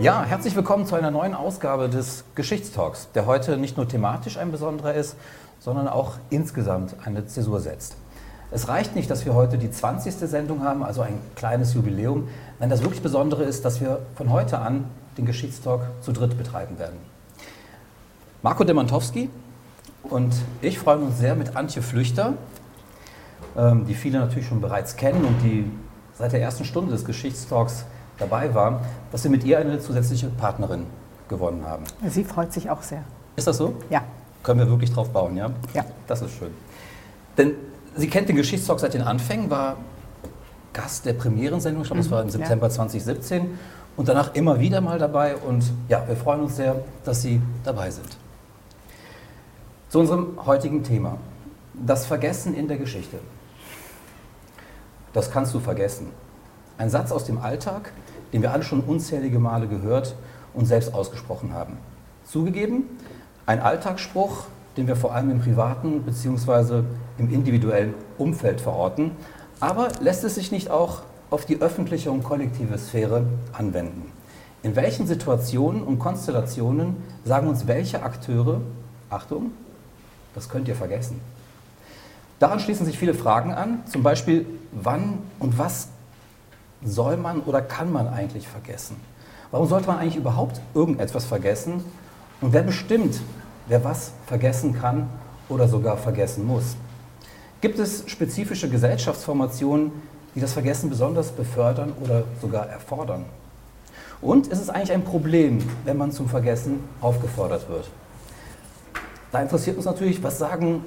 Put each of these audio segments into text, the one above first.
Ja, herzlich willkommen zu einer neuen Ausgabe des Geschichtstalks, der heute nicht nur thematisch ein besonderer ist, sondern auch insgesamt eine Zäsur setzt. Es reicht nicht, dass wir heute die 20. Sendung haben, also ein kleines Jubiläum. Nein, das wirklich Besondere ist, dass wir von heute an den Geschichtstalk zu dritt betreiben werden. Marco Demantowski und ich freuen uns sehr mit Antje Flüchter, ähm, die viele natürlich schon bereits kennen und die seit der ersten Stunde des Geschichtstalks dabei war, dass wir mit ihr eine zusätzliche Partnerin gewonnen haben. Sie freut sich auch sehr. Ist das so? Ja. Können wir wirklich drauf bauen, ja? Ja. Das ist schön. Denn sie kennt den Geschichtstalk seit den Anfängen, war Gast der Premierensendung, ich glaube, das Mhm, war im September 2017 und danach immer wieder mal dabei und ja, wir freuen uns sehr, dass Sie dabei sind. Zu unserem heutigen Thema. Das Vergessen in der Geschichte. Das kannst du vergessen. Ein Satz aus dem Alltag, den wir alle schon unzählige Male gehört und selbst ausgesprochen haben. Zugegeben, ein Alltagsspruch, den wir vor allem im privaten bzw. im individuellen Umfeld verorten, aber lässt es sich nicht auch auf die öffentliche und kollektive Sphäre anwenden. In welchen Situationen und Konstellationen sagen uns welche Akteure, Achtung, das könnt ihr vergessen. Daran schließen sich viele Fragen an, zum Beispiel, wann und was soll man oder kann man eigentlich vergessen? Warum sollte man eigentlich überhaupt irgendetwas vergessen? Und wer bestimmt, wer was vergessen kann oder sogar vergessen muss? Gibt es spezifische Gesellschaftsformationen, die das Vergessen besonders befördern oder sogar erfordern? Und ist es eigentlich ein Problem, wenn man zum Vergessen aufgefordert wird? Da interessiert uns natürlich, was sagen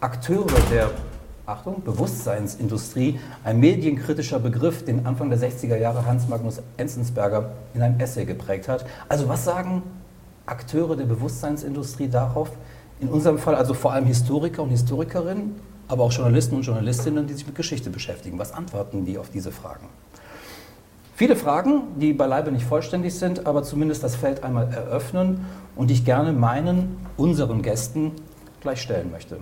Akteure der Achtung, Bewusstseinsindustrie, ein medienkritischer Begriff, den Anfang der 60er Jahre Hans Magnus Enzensberger in einem Essay geprägt hat. Also was sagen Akteure der Bewusstseinsindustrie darauf? In unserem Fall also vor allem Historiker und Historikerinnen, aber auch Journalisten und Journalistinnen, die sich mit Geschichte beschäftigen. Was antworten die auf diese Fragen? Viele Fragen, die beileibe nicht vollständig sind, aber zumindest das Feld einmal eröffnen und ich gerne meinen, unseren Gästen gleich stellen möchte.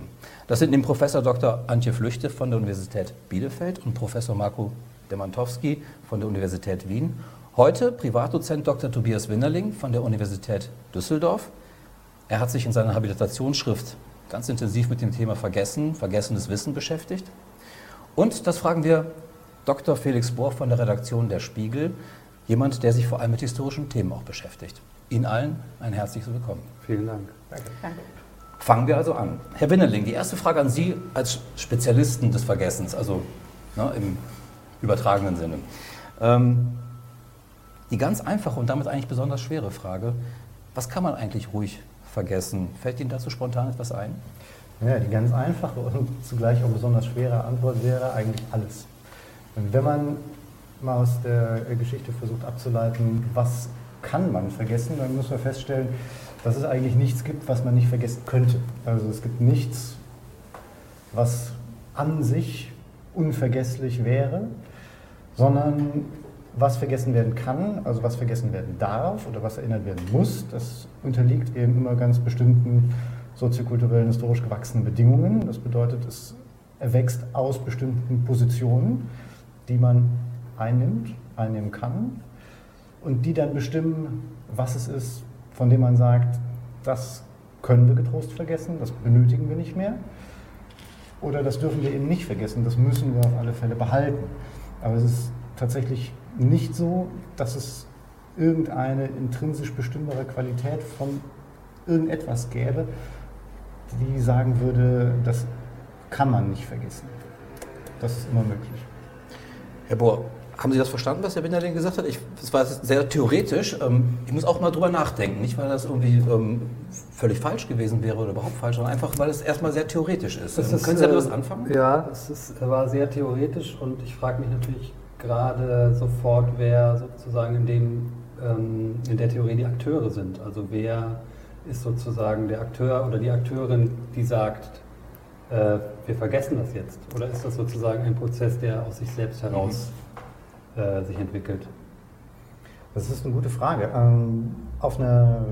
Das sind dem Professor Dr. Antje Flüchte von der Universität Bielefeld und Professor Marco Demantowski von der Universität Wien. Heute Privatdozent Dr. Tobias Winnerling von der Universität Düsseldorf. Er hat sich in seiner Habilitationsschrift ganz intensiv mit dem Thema Vergessen, vergessenes Wissen beschäftigt. Und das fragen wir Dr. Felix Bohr von der Redaktion Der Spiegel, jemand, der sich vor allem mit historischen Themen auch beschäftigt. Ihnen allen ein herzliches Willkommen. Vielen Dank. Danke. Fangen wir also an. Herr Winnerling, die erste Frage an Sie als Spezialisten des Vergessens, also ne, im übertragenen Sinne. Ähm, die ganz einfache und damit eigentlich besonders schwere Frage, was kann man eigentlich ruhig vergessen? Fällt Ihnen dazu spontan etwas ein? Ja, die ganz einfache und zugleich auch besonders schwere Antwort wäre eigentlich alles. Wenn man mal aus der Geschichte versucht abzuleiten, was kann man vergessen, dann muss man feststellen, dass es eigentlich nichts gibt, was man nicht vergessen könnte. Also es gibt nichts, was an sich unvergesslich wäre, sondern was vergessen werden kann, also was vergessen werden darf oder was erinnert werden muss, das unterliegt eben immer ganz bestimmten soziokulturellen, historisch gewachsenen Bedingungen. Das bedeutet, es erwächst aus bestimmten Positionen, die man einnimmt, einnehmen kann und die dann bestimmen, was es ist, von dem man sagt, das können wir getrost vergessen, das benötigen wir nicht mehr. Oder das dürfen wir eben nicht vergessen, das müssen wir auf alle Fälle behalten. Aber es ist tatsächlich nicht so, dass es irgendeine intrinsisch bestimmbare Qualität von irgendetwas gäbe, die sagen würde, das kann man nicht vergessen. Das ist immer möglich. Herr Bohr, haben Sie das verstanden, was Herr Winnerling gesagt hat? Ich, das war sehr theoretisch. Ähm, ich muss auch mal drüber nachdenken. Nicht, weil das irgendwie ähm, völlig falsch gewesen wäre oder überhaupt falsch, sondern einfach, weil es erstmal sehr theoretisch ist. Das Ähm, ist, Können Sie damit äh, was anfangen? Ja, es ist, war sehr theoretisch und ich frage mich natürlich gerade sofort, wer sozusagen in, dem, in der Theorie die Akteure sind. Also wer ist sozusagen der Akteur oder die Akteurin, die sagt, äh, wir vergessen das jetzt? Oder ist das sozusagen ein Prozess, der aus sich selbst heraus äh, sich entwickelt? Das ist eine gute Frage. Ähm, auf einer,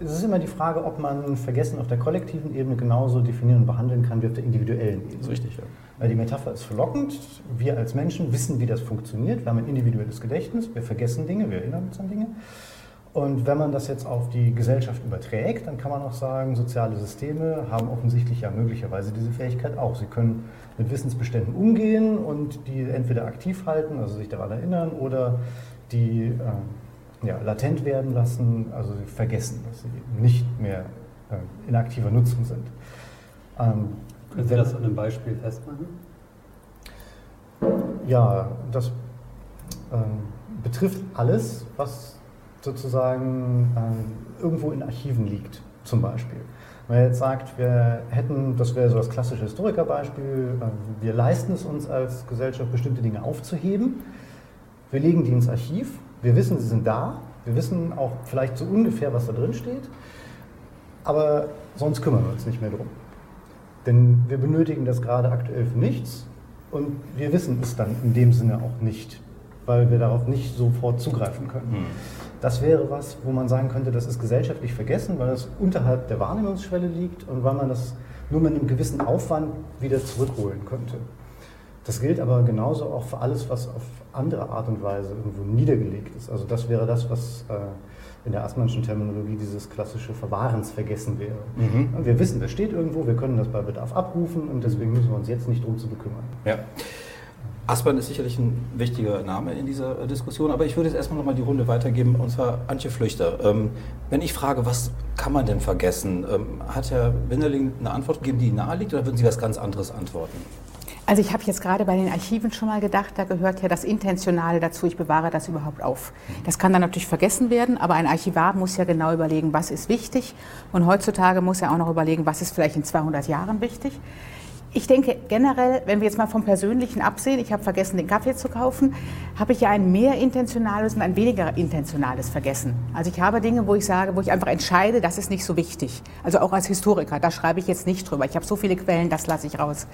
es ist immer die Frage, ob man Vergessen auf der kollektiven Ebene genauso definieren und behandeln kann wie auf der individuellen Ebene. Richtig, ja. Weil die Metapher ist verlockend. Wir als Menschen wissen, wie das funktioniert. Wir haben ein individuelles Gedächtnis. Wir vergessen Dinge, wir erinnern uns an Dinge. Und wenn man das jetzt auf die Gesellschaft überträgt, dann kann man auch sagen, soziale Systeme haben offensichtlich ja möglicherweise diese Fähigkeit auch. Sie können mit Wissensbeständen umgehen und die entweder aktiv halten, also sich daran erinnern, oder die äh, ja, latent werden lassen, also vergessen, dass sie nicht mehr äh, in aktiver Nutzung sind. Ähm, Können Sie das an einem Beispiel festmachen? Ja, das äh, betrifft alles, was sozusagen äh, irgendwo in Archiven liegt, zum Beispiel. Wenn man jetzt sagt, wir hätten, das wäre so das klassische Historikerbeispiel, äh, wir leisten es uns als Gesellschaft, bestimmte Dinge aufzuheben, wir legen die ins Archiv, wir wissen, sie sind da, wir wissen auch vielleicht so ungefähr, was da drin steht, aber sonst kümmern wir uns nicht mehr drum. Denn wir benötigen das gerade aktuell für nichts und wir wissen es dann in dem Sinne auch nicht, weil wir darauf nicht sofort zugreifen können. Hm. Das wäre was, wo man sagen könnte, das ist gesellschaftlich vergessen, weil es unterhalb der Wahrnehmungsschwelle liegt und weil man das nur mit einem gewissen Aufwand wieder zurückholen könnte. Das gilt aber genauso auch für alles, was auf andere Art und Weise irgendwo niedergelegt ist. Also das wäre das, was äh, in der Assmannschen Terminologie dieses klassische Verwahrensvergessen wäre. Mhm. Wir wissen, das steht irgendwo, wir können das bei Bedarf abrufen und deswegen müssen wir uns jetzt nicht drum zu bekümmern. Ja. Aspern ist sicherlich ein wichtiger Name in dieser äh, Diskussion, aber ich würde jetzt erstmal nochmal die Runde weitergeben, und zwar Antje Flüchter. Ähm, wenn ich frage, was kann man denn vergessen, ähm, hat Herr Winderling eine Antwort gegeben, die naheliegt, oder würden Sie was ganz anderes antworten? Also ich habe jetzt gerade bei den Archiven schon mal gedacht, da gehört ja das Intentionale dazu, ich bewahre das überhaupt auf. Das kann dann natürlich vergessen werden, aber ein Archivar muss ja genau überlegen, was ist wichtig. Und heutzutage muss er auch noch überlegen, was ist vielleicht in 200 Jahren wichtig. Ich denke generell, wenn wir jetzt mal vom Persönlichen absehen, ich habe vergessen, den Kaffee zu kaufen, habe ich ja ein mehr intentionales und ein weniger intentionales Vergessen. Also ich habe Dinge, wo ich sage, wo ich einfach entscheide, das ist nicht so wichtig. Also auch als Historiker, da schreibe ich jetzt nicht drüber. Ich habe so viele Quellen, das lasse ich raus.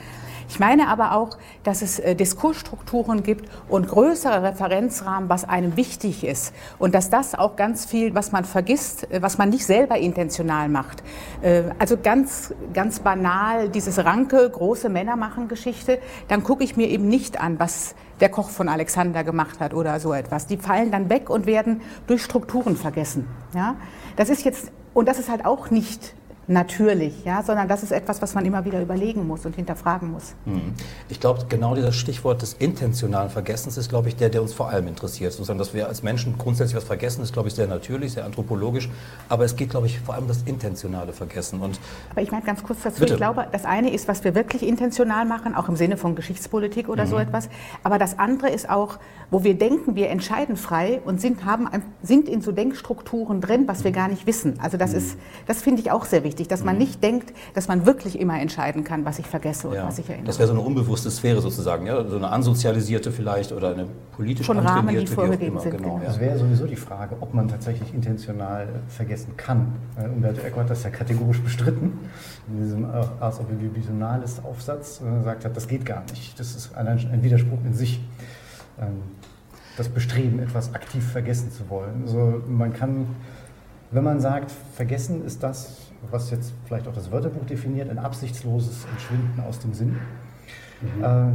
Ich meine aber auch, dass es äh, Diskursstrukturen gibt und größere Referenzrahmen, was einem wichtig ist. Und dass das auch ganz viel, was man vergisst, äh, was man nicht selber intentional macht. Äh, also ganz, ganz banal, dieses Ranke, große Männer machen Geschichte, dann gucke ich mir eben nicht an, was der Koch von Alexander gemacht hat oder so etwas. Die fallen dann weg und werden durch Strukturen vergessen. Ja? Das ist jetzt, und das ist halt auch nicht natürlich, ja, sondern das ist etwas, was man immer wieder überlegen muss und hinterfragen muss. Mhm. Ich glaube, genau dieses Stichwort des intentionalen Vergessens ist, glaube ich, der, der uns vor allem interessiert. Sozusagen, dass wir als Menschen grundsätzlich was vergessen, ist, glaube ich, sehr natürlich, sehr anthropologisch. Aber es geht, glaube ich, vor allem um das intentionale Vergessen. Und aber ich meine ganz kurz dazu, bitte. ich glaube, das eine ist, was wir wirklich intentional machen, auch im Sinne von Geschichtspolitik oder mhm. so etwas. Aber das andere ist auch, wo wir denken, wir entscheiden frei und sind, haben, sind in so Denkstrukturen drin, was wir gar nicht wissen. Also das mhm. ist, das finde ich auch sehr wichtig wichtig, dass man mhm. nicht denkt, dass man wirklich immer entscheiden kann, was ich vergesse oder ja. was ich erinnere. Das wäre so eine unbewusste Sphäre sozusagen, ja? so eine ansozialisierte vielleicht oder eine politisch Schon Rahmen, die vorgegeben sind. Genau, genau. Das wäre sowieso die Frage, ob man tatsächlich intentional vergessen kann. Äh, Umberto Eco hat das ja kategorisch bestritten, in diesem Ars Visionalis Aufsatz, äh, gesagt hat, das geht gar nicht. Das ist allein ein Widerspruch in sich. Ähm, das Bestreben, etwas aktiv vergessen zu wollen. Also man kann, wenn man sagt, vergessen ist das, was jetzt vielleicht auch das Wörterbuch definiert, ein absichtsloses Entschwinden aus dem Sinn. Mhm. Äh,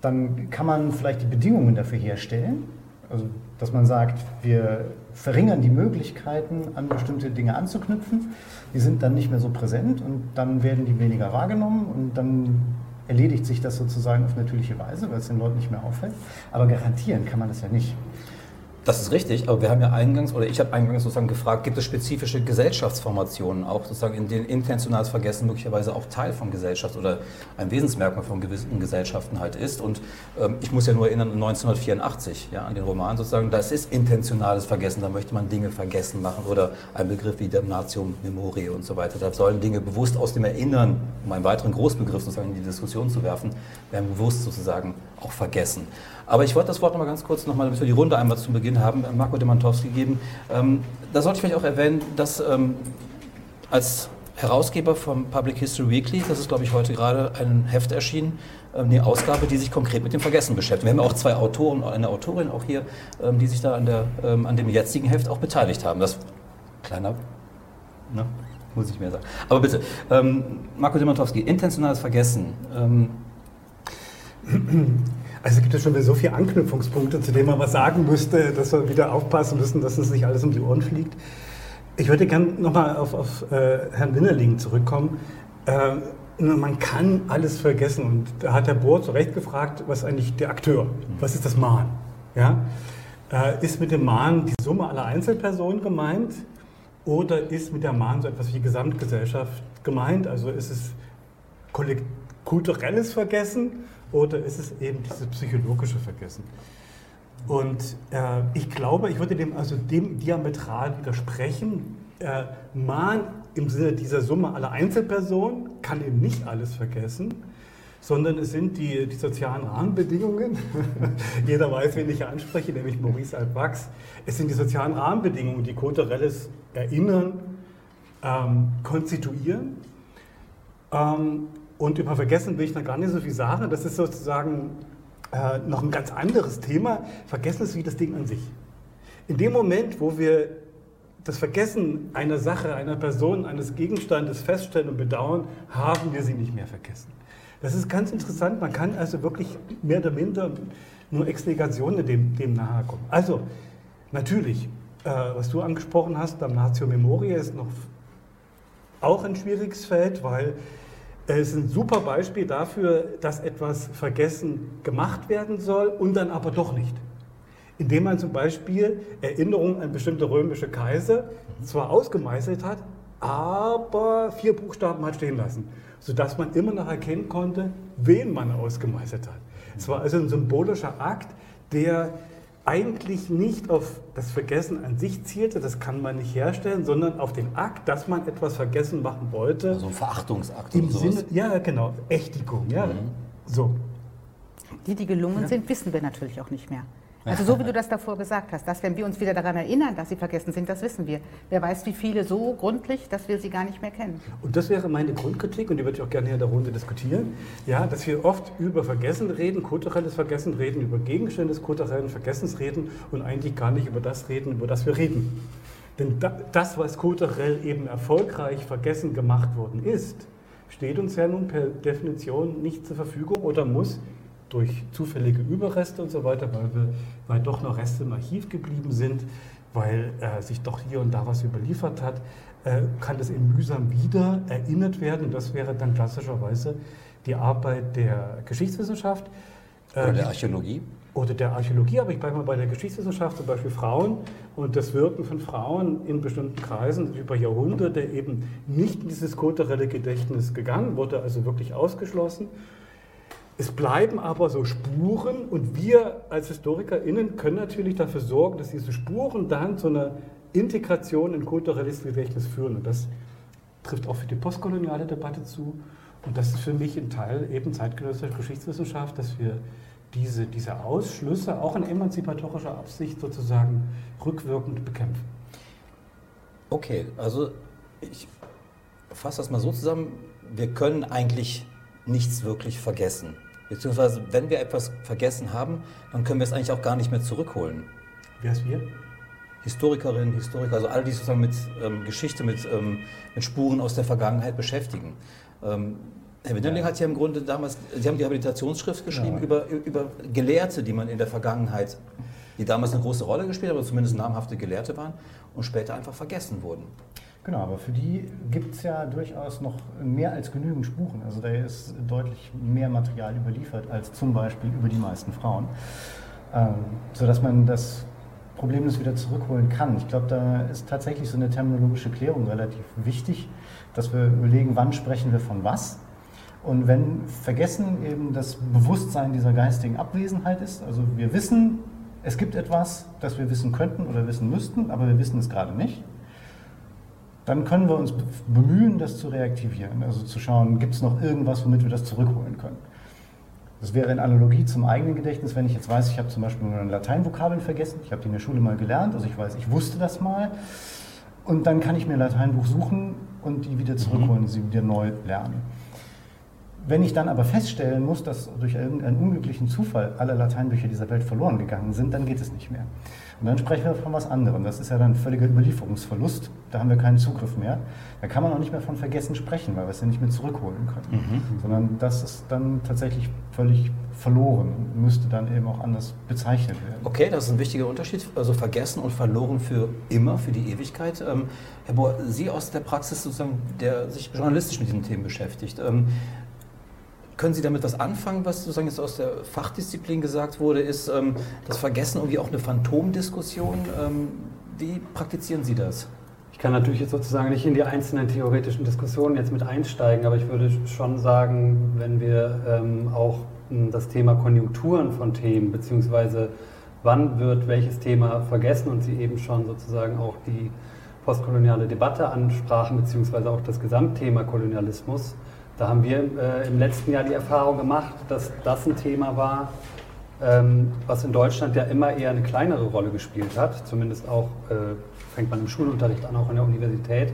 dann kann man vielleicht die Bedingungen dafür herstellen, also dass man sagt, wir verringern die Möglichkeiten, an bestimmte Dinge anzuknüpfen. Die sind dann nicht mehr so präsent und dann werden die weniger wahrgenommen und dann erledigt sich das sozusagen auf natürliche Weise, weil es den Leuten nicht mehr auffällt. Aber garantieren kann man das ja nicht. Das ist richtig, aber wir haben ja eingangs, oder ich habe eingangs sozusagen gefragt, gibt es spezifische Gesellschaftsformationen, auch sozusagen in denen intentionales Vergessen möglicherweise auch Teil von Gesellschaft oder ein Wesensmerkmal von gewissen Gesellschaften halt ist. Und ähm, ich muss ja nur erinnern, 1984, ja, an den Roman sozusagen, das ist intentionales Vergessen, da möchte man Dinge vergessen machen oder ein Begriff wie Damnatium Memorie und so weiter. Da sollen Dinge bewusst aus dem Erinnern, um einen weiteren Großbegriff sozusagen in die Diskussion zu werfen, werden bewusst sozusagen auch vergessen. Aber ich wollte das Wort noch mal ganz kurz, noch mal, damit wir die Runde einmal zum Beginn haben, Marco Demantowski geben. Ähm, da sollte ich vielleicht auch erwähnen, dass ähm, als Herausgeber vom Public History Weekly, das ist, glaube ich, heute gerade ein Heft erschienen, ähm, eine Ausgabe, die sich konkret mit dem Vergessen beschäftigt. Wir haben auch zwei Autoren, und eine Autorin auch hier, ähm, die sich da an, der, ähm, an dem jetzigen Heft auch beteiligt haben. Das kleiner, ne, muss ich mehr sagen. Aber bitte, ähm, Marco Demantowski, intentionales Vergessen. Also gibt es schon wieder so viele Anknüpfungspunkte, zu denen man was sagen müsste, dass wir wieder aufpassen müssen, dass uns nicht alles um die Ohren fliegt. Ich würde gerne nochmal auf, auf äh, Herrn Winnerling zurückkommen. Äh, man kann alles vergessen. Und da hat Herr Bohr zu Recht gefragt, was eigentlich der Akteur? Was ist das Mahn? Ja? Äh, ist mit dem Mahn die Summe aller Einzelpersonen gemeint? Oder ist mit der Mahn so etwas wie Gesamtgesellschaft gemeint? Also ist es kulturelles Vergessen oder ist es eben dieses psychologische Vergessen? Und äh, ich glaube, ich würde dem also dem diametral widersprechen. Äh, Mahn im Sinne dieser Summe aller Einzelpersonen kann eben nicht alles vergessen, sondern es sind die, die sozialen Rahmenbedingungen. Jeder weiß, wen ich anspreche, nämlich Maurice Albax. Es sind die sozialen Rahmenbedingungen, die kulturelles Erinnern ähm, konstituieren. Ähm, und über Vergessen will ich noch gar nicht so viel sagen. Das ist sozusagen äh, noch ein ganz anderes Thema. Vergessen ist wie das Ding an sich. In dem Moment, wo wir das Vergessen einer Sache, einer Person, eines Gegenstandes feststellen und bedauern, haben wir sie nicht mehr vergessen. Das ist ganz interessant. Man kann also wirklich mehr oder minder nur Exlegationen dem, dem nahe kommen. Also, natürlich, äh, was du angesprochen hast, Damnatio Memoria ist noch auch ein schwieriges Feld, weil es ist ein super Beispiel dafür, dass etwas vergessen gemacht werden soll und dann aber doch nicht. Indem man zum Beispiel Erinnerungen an bestimmte römische Kaiser zwar ausgemeißelt hat, aber vier Buchstaben hat stehen lassen, sodass man immer noch erkennen konnte, wen man ausgemeißelt hat. Es war also ein symbolischer Akt, der eigentlich nicht auf das Vergessen an sich zielte, das kann man nicht herstellen, sondern auf den Akt, dass man etwas vergessen machen wollte. Also ein Verachtungsakt. Im Sinne, ja, genau, Ächtigung, ja. Mhm. So. Die, die gelungen ja. sind, wissen wir natürlich auch nicht mehr. Also so wie du das davor gesagt hast, dass wenn wir uns wieder daran erinnern, dass sie vergessen sind, das wissen wir. Wer weiß, wie viele so gründlich, dass wir sie gar nicht mehr kennen. Und das wäre meine Grundkritik, und die würde ich auch gerne hier in der Runde diskutieren, ja, dass wir oft über Vergessen reden, kulturelles Vergessen reden, über Gegenstände des kulturellen Vergessens reden und eigentlich gar nicht über das reden, über das wir reden. Denn das, was kulturell eben erfolgreich vergessen gemacht worden ist, steht uns ja nun per Definition nicht zur Verfügung oder muss durch zufällige Überreste und so weiter, weil, wir, weil doch noch Reste im Archiv geblieben sind, weil äh, sich doch hier und da was überliefert hat, äh, kann das eben mühsam wieder erinnert werden. Und das wäre dann klassischerweise die Arbeit der Geschichtswissenschaft. Äh, oder der Archäologie. Oder der Archäologie, aber ich bleibe mal bei der Geschichtswissenschaft, zum Beispiel Frauen und das Wirken von Frauen in bestimmten Kreisen über Jahrhunderte eben nicht in dieses kulturelle Gedächtnis gegangen, wurde also wirklich ausgeschlossen. Es bleiben aber so Spuren und wir als HistorikerInnen können natürlich dafür sorgen, dass diese Spuren dann zu einer Integration in kulturelles Gedächtnis führen. Und das trifft auch für die postkoloniale Debatte zu. Und das ist für mich ein Teil eben zeitgenössischer Geschichtswissenschaft, dass wir diese, diese Ausschlüsse auch in emanzipatorischer Absicht sozusagen rückwirkend bekämpfen. Okay, also ich fasse das mal so zusammen. Wir können eigentlich nichts wirklich vergessen. Beziehungsweise, wenn wir etwas vergessen haben, dann können wir es eigentlich auch gar nicht mehr zurückholen. Wer ist wir? Historikerinnen, Historiker, also alle, die sich sozusagen mit ähm, Geschichte, mit, ähm, mit Spuren aus der Vergangenheit beschäftigen. Ähm, Herr Winterling ja. hat ja im Grunde damals, Sie haben die Habilitationsschrift geschrieben ja. über, über Gelehrte, die man in der Vergangenheit, die damals eine große Rolle gespielt haben, aber zumindest namhafte Gelehrte waren und später einfach vergessen wurden. Genau, aber für die gibt es ja durchaus noch mehr als genügend Spuren. Also da ist deutlich mehr Material überliefert als zum Beispiel über die meisten Frauen. Ähm, sodass man das problemlos wieder zurückholen kann. Ich glaube, da ist tatsächlich so eine terminologische Klärung relativ wichtig, dass wir überlegen, wann sprechen wir von was. Und wenn Vergessen eben das Bewusstsein dieser geistigen Abwesenheit ist, also wir wissen, es gibt etwas, das wir wissen könnten oder wissen müssten, aber wir wissen es gerade nicht dann können wir uns bemühen, das zu reaktivieren. Also zu schauen, gibt es noch irgendwas, womit wir das zurückholen können. Das wäre in Analogie zum eigenen Gedächtnis, wenn ich jetzt weiß, ich habe zum Beispiel meine Lateinvokabeln vergessen, ich habe die in der Schule mal gelernt, also ich weiß, ich wusste das mal. Und dann kann ich mir ein Lateinbuch suchen und die wieder zurückholen, mhm. sie wieder neu lernen. Wenn ich dann aber feststellen muss, dass durch irgendeinen unglücklichen Zufall alle Lateinbücher dieser Welt verloren gegangen sind, dann geht es nicht mehr. Und dann sprechen wir von was anderem. Das ist ja dann völliger Überlieferungsverlust. Da haben wir keinen Zugriff mehr. Da kann man auch nicht mehr von Vergessen sprechen, weil wir es ja nicht mehr zurückholen können. Mhm. Sondern das ist dann tatsächlich völlig verloren und müsste dann eben auch anders bezeichnet werden. Okay, das ist ein wichtiger Unterschied. Also vergessen und verloren für immer, für die Ewigkeit. Ähm, Herr Bohr, Sie aus der Praxis sozusagen, der sich journalistisch mit diesen Themen beschäftigt. Ähm, können Sie damit was anfangen, was sozusagen jetzt aus der Fachdisziplin gesagt wurde, ist ähm, das Vergessen irgendwie auch eine Phantomdiskussion? Ähm, wie praktizieren Sie das? Ich kann natürlich jetzt sozusagen nicht in die einzelnen theoretischen Diskussionen jetzt mit einsteigen, aber ich würde schon sagen, wenn wir ähm, auch hm, das Thema Konjunkturen von Themen, beziehungsweise wann wird welches Thema vergessen und Sie eben schon sozusagen auch die postkoloniale Debatte ansprachen, beziehungsweise auch das Gesamtthema Kolonialismus, da haben wir äh, im letzten Jahr die Erfahrung gemacht, dass das ein Thema war, ähm, was in Deutschland ja immer eher eine kleinere Rolle gespielt hat. Zumindest auch äh, fängt man im Schulunterricht an, auch an der Universität.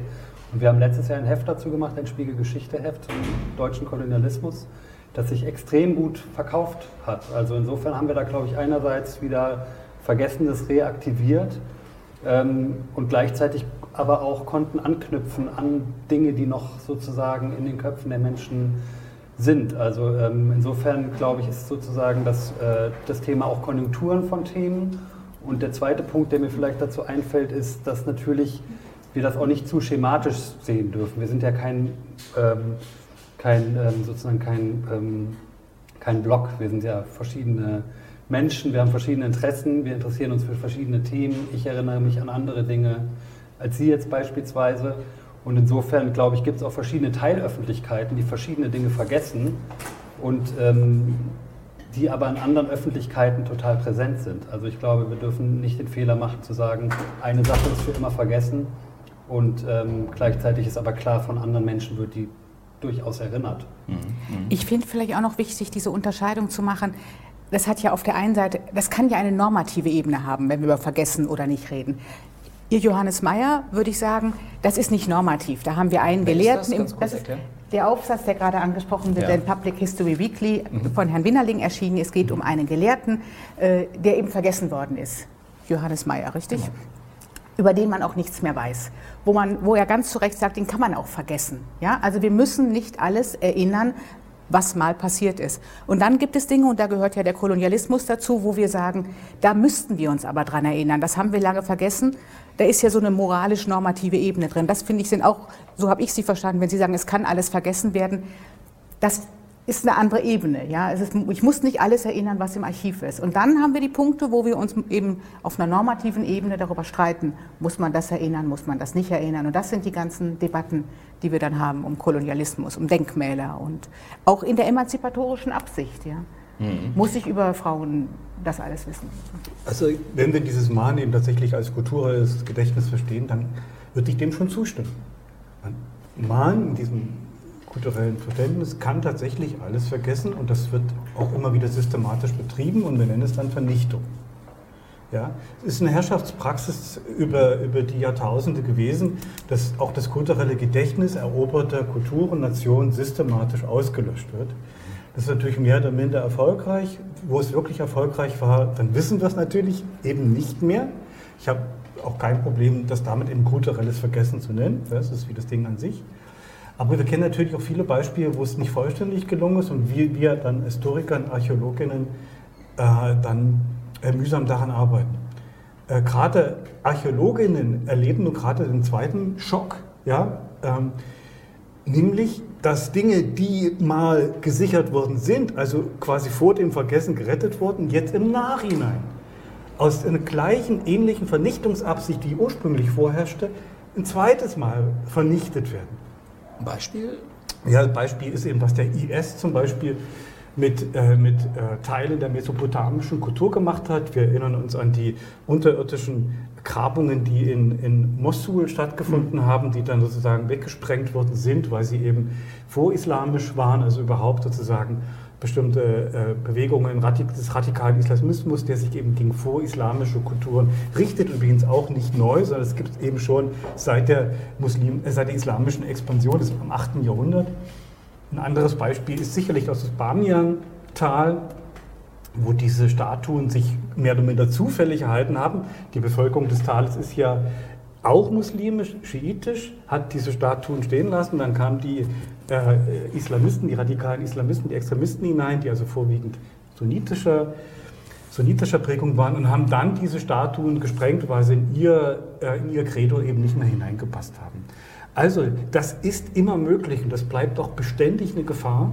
Und wir haben letztes Jahr ein Heft dazu gemacht, ein Spiegel-Geschichte-Heft zum deutschen Kolonialismus, das sich extrem gut verkauft hat. Also insofern haben wir da, glaube ich, einerseits wieder Vergessenes reaktiviert und gleichzeitig aber auch konnten anknüpfen an Dinge, die noch sozusagen in den Köpfen der Menschen sind. Also ähm, insofern glaube ich, ist sozusagen das, äh, das Thema auch Konjunkturen von Themen. Und der zweite Punkt, der mir vielleicht dazu einfällt, ist, dass natürlich wir das auch nicht zu schematisch sehen dürfen. Wir sind ja kein, ähm, kein ähm, sozusagen kein, ähm, kein Block. Wir sind ja verschiedene Menschen, wir haben verschiedene Interessen, wir interessieren uns für verschiedene Themen. Ich erinnere mich an andere Dinge als Sie jetzt beispielsweise. Und insofern, glaube ich, gibt es auch verschiedene Teilöffentlichkeiten, die verschiedene Dinge vergessen und ähm, die aber in anderen Öffentlichkeiten total präsent sind. Also ich glaube, wir dürfen nicht den Fehler machen zu sagen, eine Sache ist für immer vergessen und ähm, gleichzeitig ist aber klar, von anderen Menschen wird die durchaus erinnert. Mhm. Ich finde vielleicht auch noch wichtig, diese Unterscheidung zu machen. Das hat ja auf der einen Seite, das kann ja eine normative Ebene haben, wenn wir über Vergessen oder nicht reden. Ihr Johannes Meyer würde ich sagen, das ist nicht normativ. Da haben wir einen Wer Gelehrten. Ist das? Im, das ist der Aufsatz, der gerade angesprochen wird, ja. in Public History Weekly mhm. von Herrn Winnerling erschienen. Es geht um einen Gelehrten, äh, der eben vergessen worden ist. Johannes Meyer, richtig? Mhm. Über den man auch nichts mehr weiß. Wo, man, wo er ganz zu Recht sagt, den kann man auch vergessen. Ja? Also wir müssen nicht alles erinnern, was mal passiert ist. Und dann gibt es Dinge, und da gehört ja der Kolonialismus dazu, wo wir sagen, da müssten wir uns aber dran erinnern. Das haben wir lange vergessen. Da ist ja so eine moralisch-normative Ebene drin. Das finde ich sind auch, so habe ich Sie verstanden, wenn Sie sagen, es kann alles vergessen werden. Das ist eine andere Ebene. Ja? Ist, ich muss nicht alles erinnern, was im Archiv ist. Und dann haben wir die Punkte, wo wir uns eben auf einer normativen Ebene darüber streiten, muss man das erinnern, muss man das nicht erinnern. Und das sind die ganzen Debatten, die wir dann haben um Kolonialismus, um Denkmäler und auch in der emanzipatorischen Absicht. Ja? Mhm. Muss ich über Frauen das alles wissen? Also wenn wir dieses Mahn eben tatsächlich als kulturelles Gedächtnis verstehen, dann würde ich dem schon zustimmen. Mahn in diesem kulturellen Verständnis kann tatsächlich alles vergessen und das wird auch immer wieder systematisch betrieben und wir nennen es dann Vernichtung. Ja, es ist eine Herrschaftspraxis über, über die Jahrtausende gewesen, dass auch das kulturelle Gedächtnis eroberter Kulturen, Nationen systematisch ausgelöscht wird. Das ist natürlich mehr oder minder erfolgreich. Wo es wirklich erfolgreich war, dann wissen wir es natürlich eben nicht mehr. Ich habe auch kein Problem, das damit eben kulturelles Vergessen zu nennen. Das ist wie das Ding an sich. Aber wir kennen natürlich auch viele Beispiele, wo es nicht vollständig gelungen ist und wie wir dann Historikern, Archäologinnen äh, dann äh, mühsam daran arbeiten. Äh, gerade Archäologinnen erleben nun gerade den zweiten Schock, ja, ähm, nämlich, dass Dinge, die mal gesichert worden sind, also quasi vor dem Vergessen gerettet wurden, jetzt im Nachhinein aus einer gleichen, ähnlichen Vernichtungsabsicht, die ursprünglich vorherrschte, ein zweites Mal vernichtet werden. Beispiel? Ja, Beispiel ist eben, was der IS zum Beispiel mit, äh, mit äh, Teilen der mesopotamischen Kultur gemacht hat. Wir erinnern uns an die unterirdischen Grabungen, die in, in Mosul stattgefunden mhm. haben, die dann sozusagen weggesprengt worden sind, weil sie eben vorislamisch waren, also überhaupt sozusagen bestimmte äh, Bewegungen des radikalen Islamismus, der sich eben gegen vorislamische Kulturen richtet, übrigens auch nicht neu, sondern es gibt es eben schon seit der, Muslim, äh, seit der islamischen Expansion des, im 8. Jahrhundert. Ein anderes Beispiel ist sicherlich aus dem Bamian-Tal, wo diese Statuen sich mehr oder minder zufällig erhalten haben. Die Bevölkerung des Tales ist ja auch muslimisch, schiitisch, hat diese Statuen stehen lassen. Dann kamen die äh, Islamisten, die radikalen Islamisten, die Extremisten hinein, die also vorwiegend sunnitischer, sunnitischer Prägung waren und haben dann diese Statuen gesprengt, weil sie in ihr, äh, in ihr Credo eben nicht mehr hineingepasst haben. Also das ist immer möglich und das bleibt auch beständig eine Gefahr.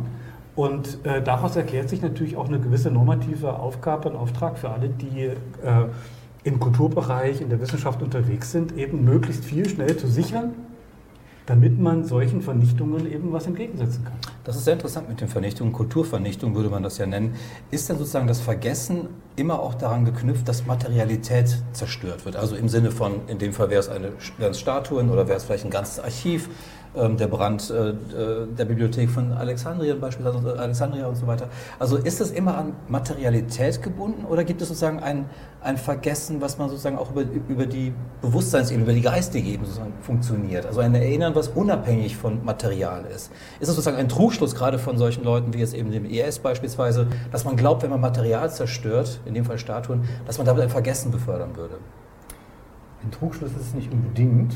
Und äh, daraus erklärt sich natürlich auch eine gewisse normative Aufgabe und Auftrag für alle, die äh, im Kulturbereich, in der Wissenschaft unterwegs sind, eben möglichst viel schnell zu sichern, damit man solchen Vernichtungen eben was entgegensetzen kann. Das ist sehr interessant mit den Vernichtungen. Kulturvernichtung würde man das ja nennen. Ist denn sozusagen das Vergessen immer auch daran geknüpft, dass Materialität zerstört wird? Also im Sinne von, in dem Fall wäre es eine wären es Statuen oder wäre es vielleicht ein ganzes Archiv, der Brand äh, der Bibliothek von Alexandria beispielsweise, äh, Alexandria und so weiter. Also ist es immer an Materialität gebunden oder gibt es sozusagen ein, ein Vergessen, was man sozusagen auch über, über die Bewusstseinsebene, über die geistige Ebene sozusagen funktioniert? Also ein Erinnern, was unabhängig von Material ist. Ist es sozusagen ein Trugschluss gerade von solchen Leuten wie jetzt eben dem IS beispielsweise, dass man glaubt, wenn man Material zerstört, in dem Fall Statuen, dass man damit ein Vergessen befördern würde? Ein Trugschluss ist es nicht unbedingt.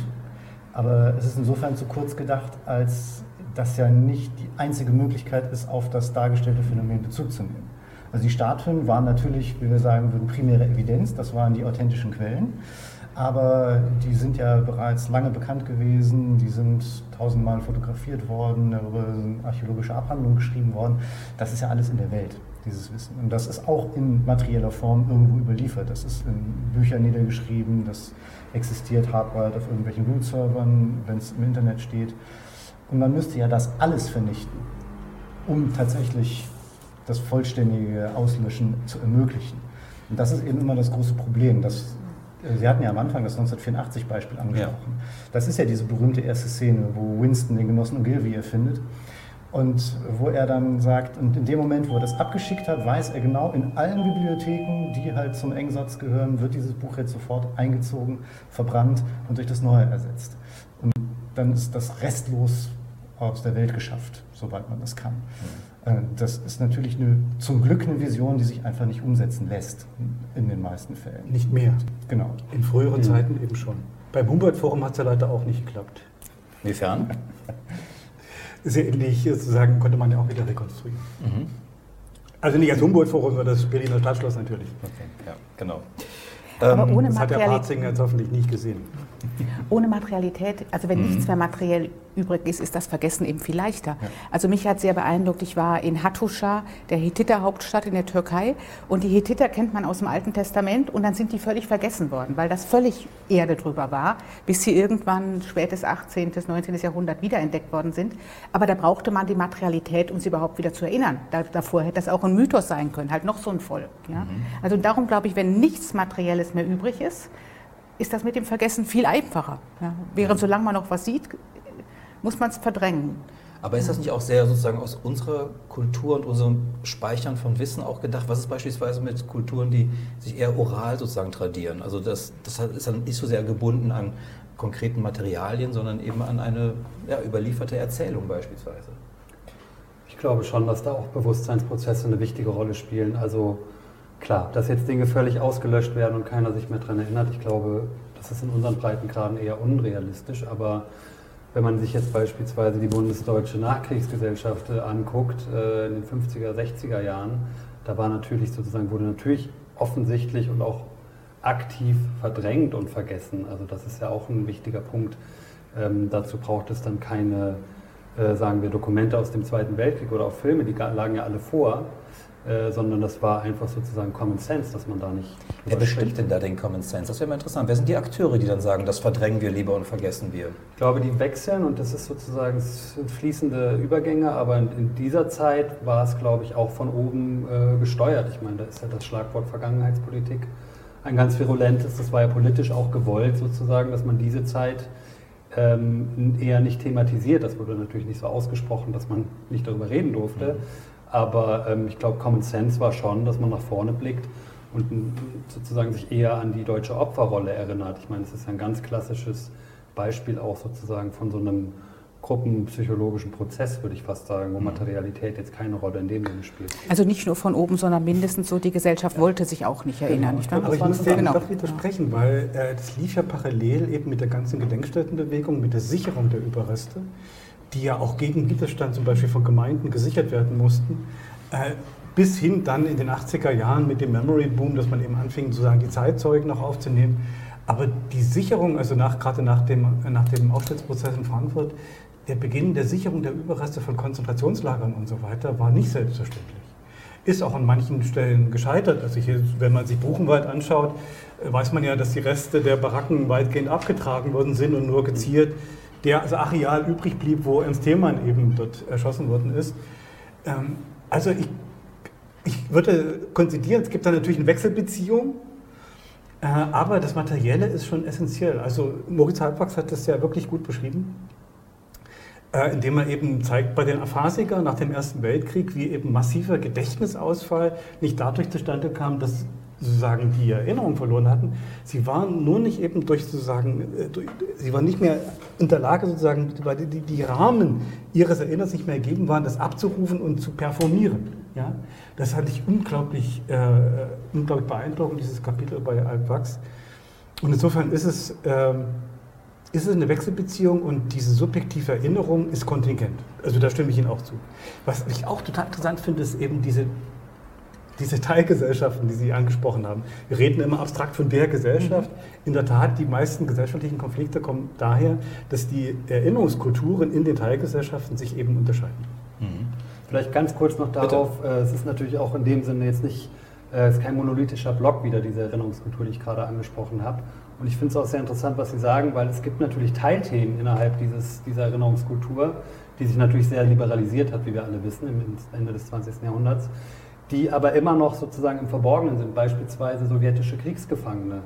Aber es ist insofern zu kurz gedacht, als das ja nicht die einzige Möglichkeit ist, auf das dargestellte Phänomen Bezug zu nehmen. Also die Statuen waren natürlich, wie wir sagen würden, primäre Evidenz, das waren die authentischen Quellen. Aber die sind ja bereits lange bekannt gewesen, die sind tausendmal fotografiert worden, darüber sind archäologische Abhandlungen geschrieben worden. Das ist ja alles in der Welt, dieses Wissen. Und das ist auch in materieller Form irgendwo überliefert. Das ist in Büchern niedergeschrieben, das existiert hardwired auf irgendwelchen Root-Servern, wenn es im Internet steht. Und man müsste ja das alles vernichten, um tatsächlich das vollständige Auslöschen zu ermöglichen. Und das ist eben immer das große Problem. Dass, äh, Sie hatten ja am Anfang das 1984-Beispiel angesprochen. Ja. Das ist ja diese berühmte erste Szene, wo Winston den Genossen Ogilvy erfindet und wo er dann sagt, und in dem Moment, wo er das abgeschickt hat, weiß er genau, in allen Bibliotheken, die halt zum Engsatz gehören, wird dieses Buch jetzt sofort eingezogen, verbrannt und durch das Neue ersetzt. Und dann ist das restlos aus der Welt geschafft, soweit man das kann. Äh, das ist natürlich eine, zum Glück eine Vision, die sich einfach nicht umsetzen lässt, in den meisten Fällen. Nicht mehr. Genau. In früheren mhm. Zeiten eben schon. Beim Humboldt-Forum hat es ja leider auch nicht geklappt. Inwiefern? Sehr ähnlich sozusagen konnte man ja auch wieder rekonstruieren. Mhm. Also nicht als Humboldt-Forum, sondern das Berliner Stadtschloss natürlich. Okay, ja, genau. Aber ähm, ohne das hat der Parzinger jetzt hoffentlich nicht gesehen. Ohne Materialität, also wenn mhm. nichts mehr materiell übrig ist, ist das Vergessen eben viel leichter. Ja. Also mich hat sehr beeindruckt, ich war in Hattusha, der Hethiter-Hauptstadt in der Türkei. Und die Hethiter kennt man aus dem Alten Testament und dann sind die völlig vergessen worden, weil das völlig Erde drüber war, bis sie irgendwann spätes 18., 19. Jahrhundert wiederentdeckt worden sind. Aber da brauchte man die Materialität, um sie überhaupt wieder zu erinnern. Da, davor hätte das auch ein Mythos sein können, halt noch so ein Volk. Ja? Mhm. Also darum glaube ich, wenn nichts Materielles mehr übrig ist, ist das mit dem Vergessen viel einfacher. Ja? Während solange man noch was sieht, muss man es verdrängen. Aber ist das nicht auch sehr sozusagen aus unserer Kultur und unserem Speichern von Wissen auch gedacht? Was ist beispielsweise mit Kulturen, die sich eher oral sozusagen tradieren? Also das, das ist dann nicht so sehr gebunden an konkreten Materialien, sondern eben an eine ja, überlieferte Erzählung beispielsweise. Ich glaube schon, dass da auch Bewusstseinsprozesse eine wichtige Rolle spielen. Also klar, dass jetzt Dinge völlig ausgelöscht werden und keiner sich mehr daran erinnert, ich glaube, das ist in unseren Breitengraden eher unrealistisch, aber wenn man sich jetzt beispielsweise die bundesdeutsche Nachkriegsgesellschaft äh, anguckt, äh, in den 50er, 60er Jahren, da war natürlich sozusagen, wurde natürlich offensichtlich und auch aktiv verdrängt und vergessen. Also das ist ja auch ein wichtiger Punkt. Ähm, dazu braucht es dann keine, äh, sagen wir, Dokumente aus dem Zweiten Weltkrieg oder auch Filme, die lagen ja alle vor. Äh, sondern das war einfach sozusagen Common Sense, dass man da nicht. Wer bestimmt denn da den Common Sense? Das wäre mal interessant. Wer sind die Akteure, die dann sagen, das verdrängen wir lieber und vergessen wir? Ich glaube, die wechseln und das ist sozusagen das sind fließende Übergänge, aber in, in, dieser Zeit war es, glaube ich, auch von oben äh, gesteuert. Ich meine, da ist ja das Schlagwort Vergangenheitspolitik ein ganz virulentes. Das war ja politisch auch gewollt, sozusagen, dass man diese Zeit ähm, eher nicht thematisiert. Das wurde natürlich nicht so ausgesprochen, dass man nicht darüber reden durfte. Mhm. Aber ähm, ich glaube, Common Sense war schon, dass man nach vorne blickt und sozusagen sich eher an die deutsche Opferrolle erinnert. Ich meine, es ist ein ganz klassisches Beispiel auch sozusagen von so einem gruppenpsychologischen Prozess, würde ich fast sagen, wo Materialität jetzt keine Rolle in dem Sinne spielt. Also nicht nur von oben, sondern mindestens so, die Gesellschaft wollte sich auch nicht erinnern. Nicht wahr? Aber ich muss dem Genau. doch widersprechen, weil äh, das lief ja parallel eben mit der ganzen Gedenkstättenbewegung, mit der Sicherung der Überreste, die ja auch gegen Widerstand zum Beispiel von Gemeinden gesichert werden mussten, äh, bis hin dann in den 80er Jahren mit dem Memory Boom, dass man eben anfing, sozusagen die Zeitzeugen noch aufzunehmen. Aber die Sicherung, also nach, gerade nach dem, nach dem Auschwitz-Prozess in Frankfurt, der Beginn der Sicherung der Überreste von Konzentrationslagern und so weiter war nicht selbstverständlich. Ist auch an manchen Stellen gescheitert. Also hier, wenn man sich Buchenwald anschaut, äh, weiß man ja, dass die Reste der Baracken weitgehend abgetragen worden sind und nur geziert der also Areal übrig blieb, wo Ernst Thälmann eben dort erschossen worden ist. Ähm, also ich, ich würde konzidieren, es gibt da natürlich eine Wechselbeziehung, äh, aber das Materielle ist schon essentiell. Also Moritz Halbwachs hat das ja wirklich gut beschrieben äh, indem er eben zeigt bei den Aphasikern nach dem Ersten Weltkrieg, wie eben massiver Gedächtnisausfall nicht dadurch zustande kam, dass sozusagen die Erinnerung verloren hatten. Sie waren nur nicht eben durch sozusagen, äh, durch, sie waren nicht mehr in der Lage sozusagen, weil die, die Rahmen ihres Erinnerns nicht mehr ergeben waren, das abzurufen und zu performieren. Ja? Das fand ich unglaublich, äh, unglaublich beeindruckend, dieses Kapitel bei Alp Wachs. Und insofern ist es, ähm, ist es eine Wechselbeziehung und diese subjektive Erinnerung ist kontingent. Also da stimme ich Ihnen auch zu. Was ich auch total interessant finde, ist eben diese, diese Teilgesellschaften, die Sie angesprochen haben. Wir reden immer abstrakt von der Gesellschaft. In der Tat, die meisten gesellschaftlichen Konflikte kommen daher, dass die Erinnerungskulturen in den Teilgesellschaften sich eben unterscheiden. Vielleicht ganz kurz noch darauf, äh, es ist natürlich auch in dem Sinne jetzt nicht, äh, es ist kein monolithischer Block wieder, diese Erinnerungskultur, die ich gerade angesprochen habe. Und ich finde es auch sehr interessant, was Sie sagen, weil es gibt natürlich Teilthemen innerhalb dieses, dieser Erinnerungskultur, die sich natürlich sehr liberalisiert hat, wie wir alle wissen, im Ende des 20. Jahrhunderts, die aber immer noch sozusagen im Verborgenen sind, beispielsweise sowjetische Kriegsgefangene.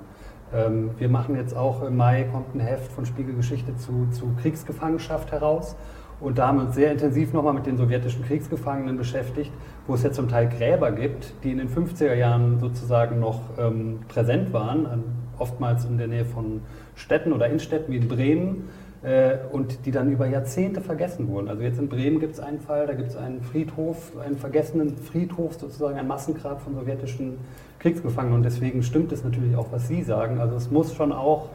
Ähm, wir machen jetzt auch im Mai, kommt ein Heft von Spiegelgeschichte zu, zu Kriegsgefangenschaft heraus. Und da haben wir uns sehr intensiv nochmal mit den sowjetischen Kriegsgefangenen beschäftigt, wo es jetzt zum Teil Gräber gibt, die in den 50er Jahren sozusagen noch ähm, präsent waren, an, oftmals in der Nähe von Städten oder in Städten wie in Bremen, äh, und die dann über Jahrzehnte vergessen wurden. Also jetzt in Bremen gibt es einen Fall, da gibt es einen Friedhof, einen vergessenen Friedhof, sozusagen ein Massengrab von sowjetischen Kriegsgefangenen. Und deswegen stimmt es natürlich auch, was Sie sagen. Also es muss schon auch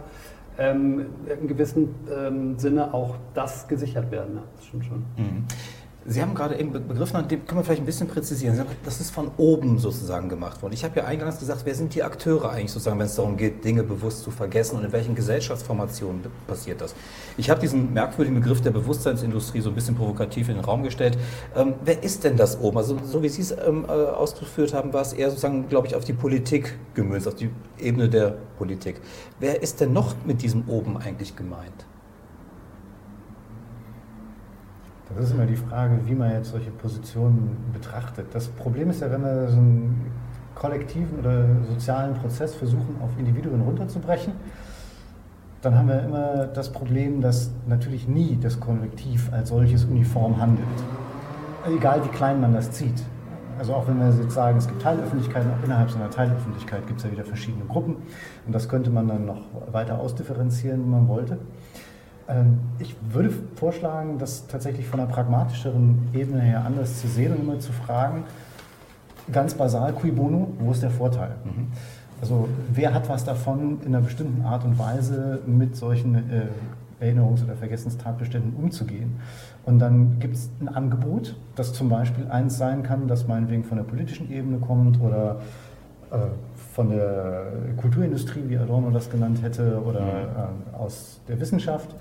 ähm, in gewissem ähm, Sinne auch das gesichert werden. Ja, das stimmt schon. Mhm. Sie haben gerade eben begriffen, dem können wir vielleicht ein bisschen präzisieren. Sie haben, das ist von oben sozusagen gemacht worden. Ich habe ja eingangs gesagt, wer sind die Akteure eigentlich sozusagen, wenn es darum geht, Dinge bewusst zu vergessen und in welchen Gesellschaftsformationen passiert das? Ich habe diesen merkwürdigen Begriff der Bewusstseinsindustrie so ein bisschen provokativ in den Raum gestellt. Ähm, wer ist denn das oben? Also so wie Sie es ähm, äh, ausgeführt haben, war es eher sozusagen, glaube ich, auf die Politik gemünzt, auf die Ebene der Politik. Wer ist denn noch mit diesem oben eigentlich gemeint? Das ist immer die Frage, wie man jetzt solche Positionen betrachtet. Das Problem ist ja, wenn wir so einen kollektiven oder sozialen Prozess versuchen, auf Individuen runterzubrechen, dann haben wir immer das Problem, dass natürlich nie das Kollektiv als solches uniform handelt. Egal wie klein man das zieht. Also auch wenn wir jetzt sagen, es gibt Teilöffentlichkeiten, auch innerhalb so einer Teilöffentlichkeit gibt es ja wieder verschiedene Gruppen. Und das könnte man dann noch weiter ausdifferenzieren, wenn man wollte. Ähm, Ich würde vorschlagen, das tatsächlich von einer pragmatischeren Ebene her anders zu sehen und immer zu fragen, ganz basal, cui bono, wo ist der Vorteil? Also wer hat was davon, in einer bestimmten Art und Weise mit solchen äh, Erinnerungs- oder Vergessenstatbeständen umzugehen? Und dann gibt es ein Angebot, das zum Beispiel eins sein kann, das meinetwegen von der politischen Ebene kommt oder äh, von der Kulturindustrie, wie Adorno das genannt hätte, oder äh, aus der Wissenschaft.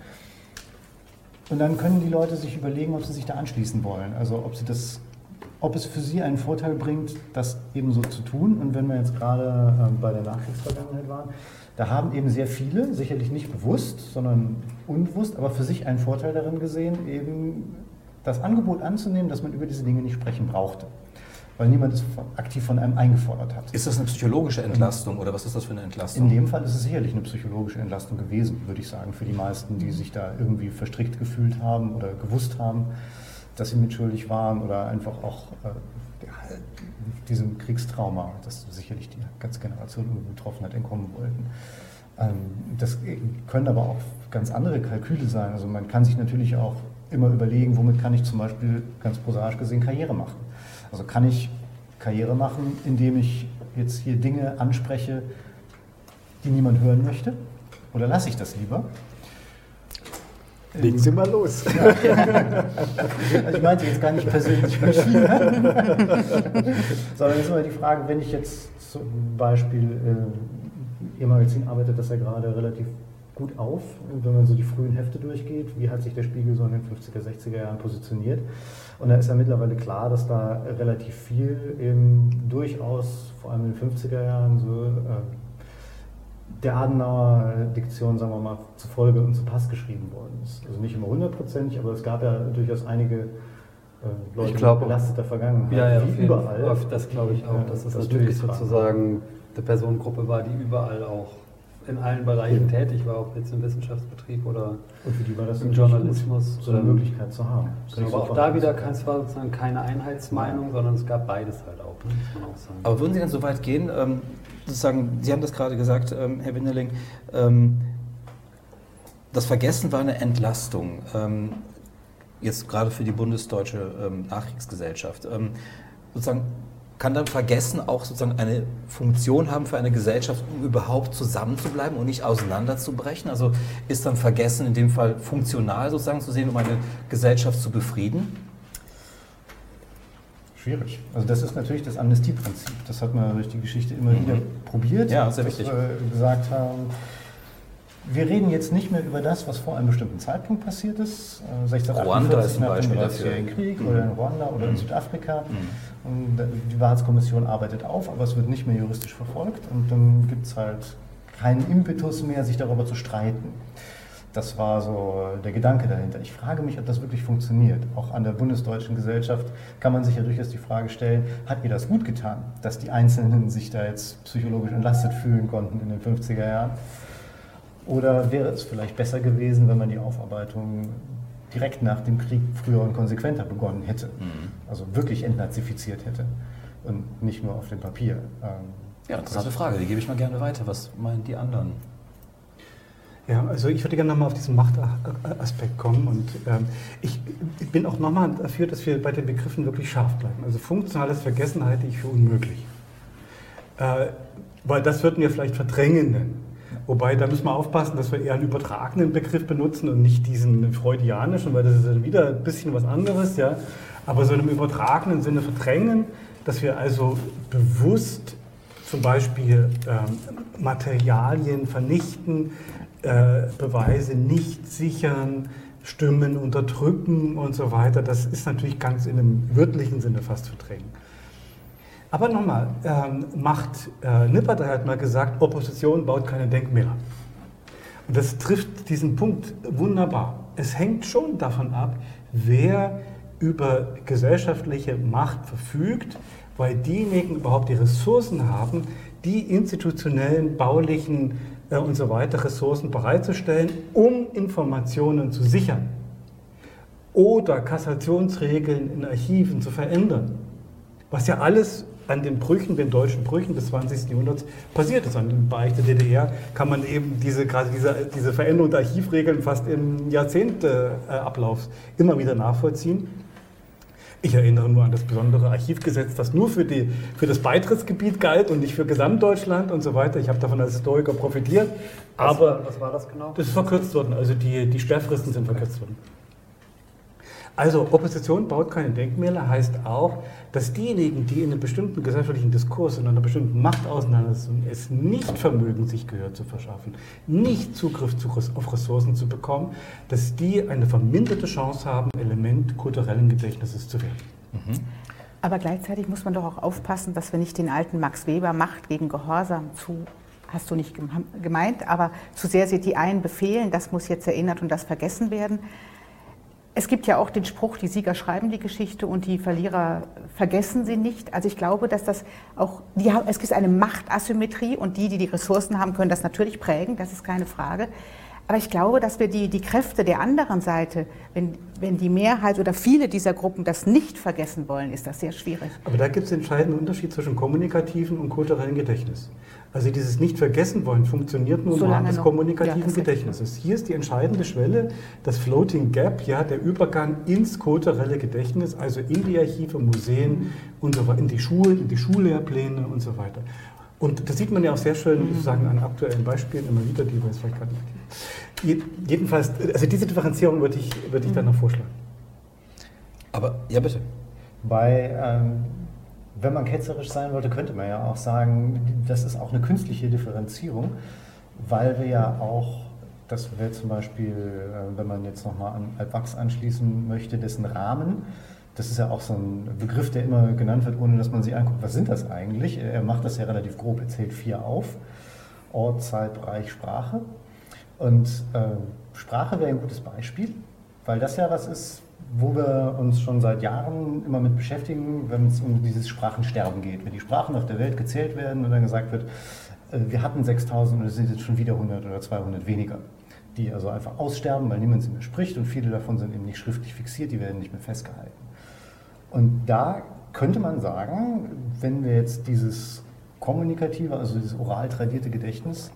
Und dann können die Leute sich überlegen, ob sie sich da anschließen wollen. Also ob, sie das, ob es für sie einen Vorteil bringt, das eben so zu tun. Und wenn wir jetzt gerade äh, bei der Nachkriegsvergangenheit waren, da haben eben sehr viele, sicherlich nicht bewusst, sondern unbewusst, aber für sich einen Vorteil darin gesehen, eben das Angebot anzunehmen, dass man über diese Dinge nicht sprechen brauchte. Weil niemand es aktiv von einem eingefordert hat. Ist das eine psychologische Entlastung oder was ist das für eine Entlastung? In dem Fall ist es sicherlich eine psychologische Entlastung gewesen, würde ich sagen, für die meisten, die sich da irgendwie verstrickt gefühlt haben oder gewusst haben, dass sie mitschuldig waren oder einfach auch äh, diesem Kriegstrauma, das sicherlich die ganze Generation betroffen hat, entkommen wollten. Ähm, das können aber auch ganz andere Kalküle sein. Also man kann sich natürlich auch immer überlegen, womit kann ich zum Beispiel ganz prosaisch gesehen Karriere machen. Also kann ich Karriere machen, indem ich jetzt hier Dinge anspreche, die niemand hören möchte? Oder lasse ich das lieber? Legen Sie mal los. Ja. ich meinte jetzt gar nicht persönlich mit sondern es ist immer die Frage, wenn ich jetzt zum Beispiel, äh, Ihr Magazin arbeitet das ja gerade relativ gut auf, wenn man so die frühen Hefte durchgeht, wie hat sich der Spiegel so in den 50er, 60er Jahren positioniert. Und da ist ja mittlerweile klar, dass da relativ viel eben durchaus, vor allem in den 50er Jahren, so äh, der Adenauer Diktion, sagen wir mal, zufolge und zu Pass geschrieben worden ist. Also nicht immer hundertprozentig, aber es gab ja durchaus einige äh, Leute ich glaub, belasteter Vergangenheit, ja, ja, wie überall. Fall. Das glaube ich auch, Ja, dass es das natürlich sozusagen eine Personengruppe war, die überall auch in allen Bereichen tätig war, ob jetzt im Wissenschaftsbetrieb oder Und für die war das im Journalismus. gut, so eine Möglichkeit zu haben. Ich aber auch da wieder es war sozusagen keine Einheitsmeinung, sondern es gab beides halt auch, ne, muss man auch sagen. Aber würden Sie denn so weit gehen, ähm, sozusagen, Sie haben das gerade gesagt, ähm, Herr Windeling, ähm, das Vergessen war eine Entlastung, ähm, jetzt gerade für die bundesdeutsche ähm, Nachkriegsgesellschaft. Ähm, sozusagen, kann dann Vergessen auch sozusagen eine Funktion haben für eine Gesellschaft, um überhaupt zusammenzubleiben und nicht auseinanderzubrechen? Also ist dann Vergessen in dem Fall funktional sozusagen zu sehen, um eine Gesellschaft zu befrieden? Schwierig. Also das ist natürlich das Amnestieprinzip. Das hat man durch die Geschichte immer wieder probiert. Mhm. Ja, sehr dass wichtig. wir gesagt haben, wir reden jetzt nicht mehr über das, was vor einem bestimmten Zeitpunkt passiert ist. äh, 1648 Ruanda ist nach dem Beispiel 30-jährigen dafür. Krieg Mhm. oder in Ruanda oder in Südafrika. Und die Wahrheitskommission arbeitet auf, aber es wird nicht mehr juristisch verfolgt und dann gibt es halt keinen Impetus mehr, sich darüber zu streiten. Das war so der Gedanke dahinter. Ich frage mich, ob das wirklich funktioniert. Auch an der bundesdeutschen Gesellschaft kann man sich ja durchaus die Frage stellen, hat ihr das gut getan, dass die Einzelnen sich da jetzt psychologisch entlastet fühlen konnten in den 50er Jahren? Oder wäre es vielleicht besser gewesen, wenn man die Aufarbeitung direkt nach dem Krieg früher und konsequenter begonnen hätte? Also wirklich entnazifiziert hätte und nicht nur auf dem Papier. Ähm, Ja, interessante Frage, die gebe ich mal gerne weiter. Was meinen die anderen? Ja, also ich würde gerne nochmal auf diesen Machtaspekt kommen und ähm, ich, ich bin auch nochmal dafür, dass wir bei den Begriffen wirklich scharf bleiben. Also funktionales Vergessen halte ich für unmöglich. Äh, weil das würden wir vielleicht verdrängen nennen. Wobei, da müssen wir aufpassen, dass wir eher einen übertragenen Begriff benutzen und nicht diesen freudianischen, weil das ist dann wieder ein bisschen was anderes, ja. Aber so in einem übertragenen Sinne verdrängen, dass wir also bewusst zum Beispiel ähm, Materialien vernichten, äh, Beweise nicht sichern, Stimmen unterdrücken und so weiter. Das ist natürlich ganz in einem wörtlichen Sinne fast verdrängen. Aber nochmal, ähm, Macht, äh, Nippert hat mal gesagt, Opposition baut keine Denkmäler. Und das trifft diesen Punkt wunderbar. Es hängt schon davon ab, wer über gesellschaftliche Macht verfügt, weil diejenigen überhaupt die Ressourcen haben, die institutionellen, baulichen äh, und so weiter Ressourcen bereitzustellen, um Informationen zu sichern oder Kassationsregeln in Archiven zu verändern. Was ja alles an den Brüchen, den deutschen Brüchen des 20. Jahrhunderts passiert ist. An dem Bereich der DDR kann man eben diese, gerade diese, diese Veränderung der Archivregeln fast im Jahrzehnteablauf immer wieder nachvollziehen. Ich erinnere nur an das besondere Archivgesetz, das nur für, die, für das Beitrittsgebiet galt und nicht für Gesamtdeutschland und so weiter. Ich habe davon als Historiker profitiert. Aber was war das genau? das ist verkürzt worden, also die, die Sperrfristen sind verkürzt worden. Also Opposition baut keine Denkmäler heißt auch, dass diejenigen, die in einem bestimmten gesellschaftlichen Diskurs, in einer bestimmten Machtauseinandersetzung es nicht vermögen, sich Gehör zu verschaffen, nicht Zugriff zu, auf Ressourcen zu bekommen, dass die eine verminderte Chance haben, Element kulturellen Gedächtnisses zu werden. Aber gleichzeitig muss man doch auch aufpassen, dass wir nicht den alten Max Weber Macht gegen Gehorsam zu, hast du nicht gem- gemeint, aber zu sehr sie die einen befehlen, das muss jetzt erinnert und das vergessen werden. Es gibt ja auch den Spruch, die Sieger schreiben die Geschichte und die Verlierer vergessen sie nicht. Also ich glaube, dass das auch, die, es gibt eine Machtasymmetrie und die, die die Ressourcen haben, können das natürlich prägen, das ist keine Frage. Aber ich glaube, dass wir die, die Kräfte der anderen Seite, wenn, wenn die Mehrheit oder viele dieser Gruppen das nicht vergessen wollen, ist das sehr schwierig. Aber da gibt es einen entscheidenden Unterschied zwischen kommunikativen und kulturellem Gedächtnis. Also dieses Nicht-Vergessen-Wollen funktioniert nur im Rahmen des noch. kommunikativen Ja, das Gedächtnisses. Hier ist die entscheidende Schwelle, das Floating Gap, ja, der Übergang ins kulturelle Gedächtnis, also in die Archive, Museen und so weiter, in die Schulen, in die Schullehrpläne und so weiter. Und das sieht man ja auch sehr schön sozusagen an aktuellen Beispielen immer wieder, die wir jetzt vielleicht gerade nicht. Je- Jedenfalls, also diese Differenzierung würde ich, würde ich dann noch vorschlagen. Aber, ja bitte. Bei, ähm, wenn man ketzerisch sein wollte, könnte man ja auch sagen, das ist auch eine künstliche Differenzierung, weil wir ja auch, das wäre zum Beispiel, äh, wenn man jetzt nochmal an Altwachs anschließen möchte, dessen Rahmen, das ist ja auch so ein Begriff, der immer genannt wird, ohne dass man sich anguckt, was sind das eigentlich? Er macht das ja relativ grob, er zählt vier auf. Ort, Zeit, Bereich, Sprache. Und äh, Sprache wäre ein gutes Beispiel, weil das ja was ist, wo wir uns schon seit Jahren immer mit beschäftigen, wenn es um dieses Sprachensterben geht. Wenn die Sprachen auf der Welt gezählt werden und dann gesagt wird, äh, wir hatten 6000 und es sind jetzt schon wieder 100 oder 200 weniger, die also einfach aussterben, weil niemand sie mehr spricht und viele davon sind eben nicht schriftlich fixiert, die werden nicht mehr festgehalten. Und da könnte man sagen, wenn wir jetzt dieses kommunikative, also dieses oral tradierte Gedächtnis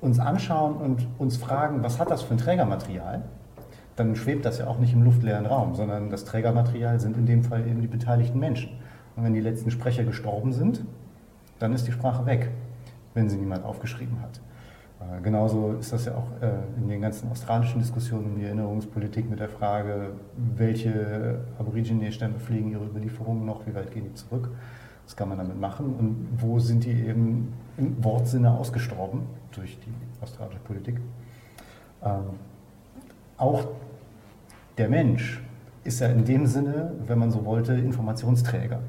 uns anschauen und uns fragen, was hat das für ein Trägermaterial, dann schwebt das ja auch nicht im luftleeren Raum, sondern das Trägermaterial sind in dem Fall eben die beteiligten Menschen. Und wenn die letzten Sprecher gestorben sind, dann ist die Sprache weg, wenn sie niemand aufgeschrieben hat. Äh, Genauso ist das ja auch äh, in den ganzen australischen Diskussionen um die Erinnerungspolitik mit der Frage, welche Aborigine-Stämme pflegen ihre Überlieferungen noch, wie weit gehen die zurück, was kann man damit machen und wo sind die eben im Wortsinne ausgestorben durch die australische Politik. Ähm, auch der Mensch ist ja in dem Sinne, wenn man so wollte, Informationsträger.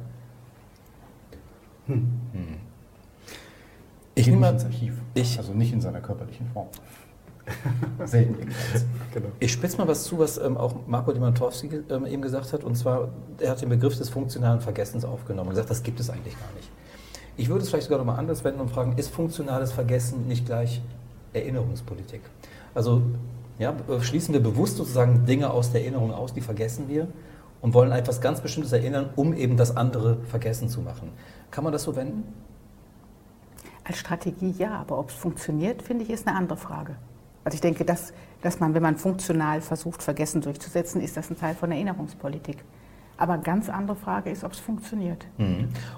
Ich Geht nehme ins Archiv, ich- also nicht in seiner körperlichen Form. Selten jedenfalls. Genau. Ich spitze mal was zu, was ähm, auch Marco Dimantowski ähm, eben gesagt hat. Und zwar, er hat den Begriff des funktionalen Vergessens aufgenommen und gesagt, das gibt es eigentlich gar nicht. Ich würde es vielleicht sogar nochmal anders wenden und fragen, ist funktionales Vergessen nicht gleich Erinnerungspolitik? Also ja, äh, schließen wir bewusst sozusagen Dinge aus der Erinnerung aus, die vergessen wir und wollen etwas ganz Bestimmtes erinnern, um eben das andere vergessen zu machen. Kann man das so wenden? Als Strategie ja, aber ob es funktioniert, finde ich, ist eine andere Frage. Also ich denke, dass, dass man, wenn man funktional versucht, Vergessen durchzusetzen, ist das ein Teil von Erinnerungspolitik. Aber eine ganz andere Frage ist, ob es funktioniert.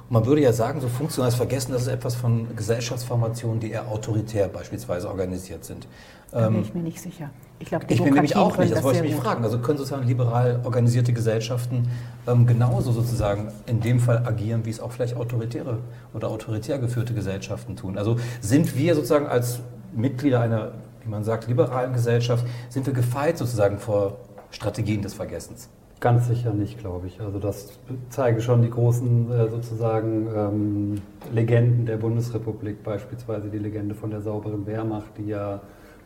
Und man würde ja sagen, so funktionales Vergessen, das ist etwas von Gesellschaftsformationen, die eher autoritär beispielsweise organisiert sind. Da bin Ähm, ich mir nicht sicher. Ich glaube, Ich bin nämlich auch nicht, können das wollte ich mich gut. fragen. Also können sozusagen liberal organisierte Gesellschaften ähm, genauso sozusagen in dem Fall agieren, wie es auch vielleicht autoritäre oder autoritär geführte Gesellschaften tun. Also sind wir sozusagen als Mitglieder einer, wie man sagt, liberalen Gesellschaft, sind wir gefeit sozusagen vor Strategien des Vergessens? Ganz sicher nicht, glaube ich. Also das zeigen schon die großen äh, sozusagen ähm, Legenden der Bundesrepublik, beispielsweise die Legende von der sauberen Wehrmacht, die ja,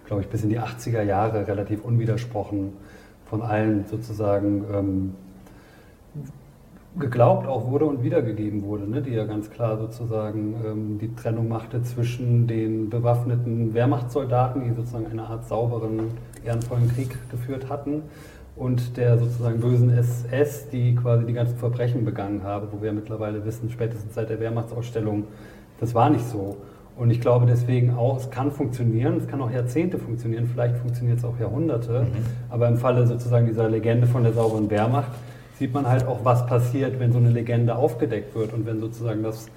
glaube ich, bis in die 80er Jahre relativ unwidersprochen von allen sozusagen ähm, geglaubt auch wurde und wiedergegeben wurde, ne? die ja ganz klar sozusagen ähm, die Trennung machte zwischen den bewaffneten Wehrmachtssoldaten, die sozusagen eine Art sauberen, ehrenvollen Krieg geführt hatten, und der sozusagen bösen SS, die quasi die ganzen Verbrechen begangen haben, wo wir mittlerweile wissen, spätestens seit der Wehrmachtsausstellung, das war nicht so. Und ich glaube deswegen auch, es kann funktionieren, es kann auch Jahrzehnte funktionieren, vielleicht funktioniert es auch Jahrhunderte, aber im Falle sozusagen dieser Legende von der sauberen Wehrmacht sieht man halt auch, was passiert, wenn so eine Legende aufgedeckt wird und wenn sozusagen das,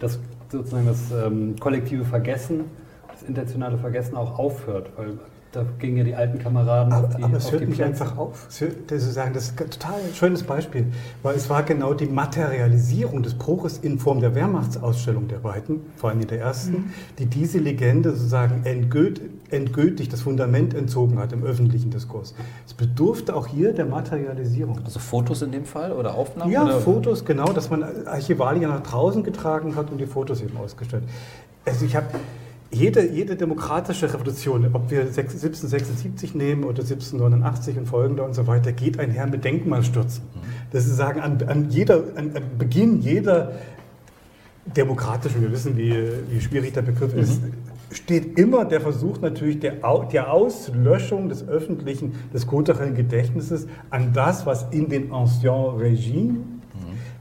das, sozusagen das ähm, kollektive Vergessen, das intentionale Vergessen auch aufhört, weil da gingen ja die alten Kameraden Aber, auf die, aber es auf hört nicht Plätze. einfach auf. Es hört, das, ist sagen, das ist ein total schönes Beispiel, weil es war genau die Materialisierung des Bruches in Form der Wehrmachtsausstellung der beiden, vor allem der ersten, die diese Legende sozusagen endgült, endgültig das Fundament entzogen hat im öffentlichen Diskurs. Es bedurfte auch hier der Materialisierung. Also Fotos in dem Fall oder Aufnahmen? Ja, oder? Fotos, genau, dass man Archivalien nach draußen getragen hat und die Fotos eben ausgestellt. Also ich habe jede, jede demokratische Revolution, ob wir 1776 nehmen oder 1789 und folgende und so weiter, geht einher mit Denkmalstürzen. Das ist sagen, an, an, jeder, an, an Beginn jeder demokratischen, wir wissen, wie, wie schwierig der Begriff ist, steht immer der Versuch natürlich der, der Auslöschung des öffentlichen, des kulturellen Gedächtnisses an das, was in den Ancien Regime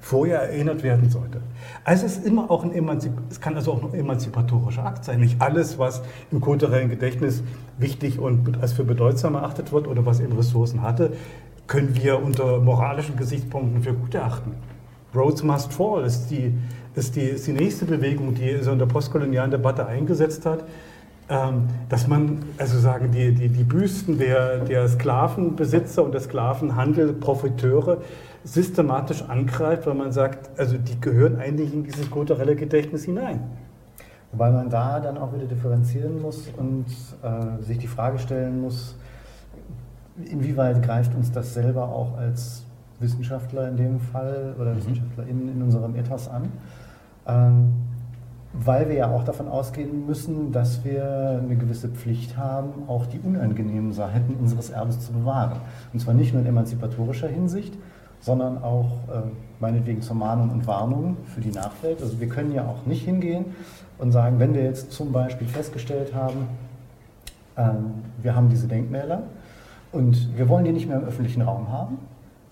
vorher erinnert werden sollte. Also es ist immer auch ein Emanzip es kann also auch ein emanzipatorischer Akt sein. Nicht alles, was im kulturellen Gedächtnis wichtig und als für bedeutsam erachtet wird oder was eben Ressourcen hatte, können wir unter moralischen Gesichtspunkten für gut erachten. Rhodes Must Fall ist die, ist die, ist die nächste Bewegung, die so in der postkolonialen Debatte eingesetzt hat. Ähm, dass man, also sagen, die, die, die Büsten der, der Sklavenbesitzer und der Sklavenhandel, Profiteure, systematisch angreift, weil man sagt, also die gehören eigentlich in dieses kulturelle Gedächtnis hinein. Wobei man da dann auch wieder differenzieren muss und äh, sich die Frage stellen muss, inwieweit greift uns das selber auch als Wissenschaftler in dem Fall oder mhm. WissenschaftlerInnen in unserem Ethos an. Ähm, weil wir ja auch davon ausgehen müssen, dass wir eine gewisse Pflicht haben, auch die unangenehmen Seiten unseres Erbes zu bewahren. Und zwar nicht nur in emanzipatorischer Hinsicht, sondern auch äh, meinetwegen zur Mahnung und Warnung für die Nachwelt. Also wir können ja auch nicht hingehen und sagen, wenn wir jetzt zum Beispiel festgestellt haben, ähm, wir haben diese Denkmäler und wir wollen die nicht mehr im öffentlichen Raum haben,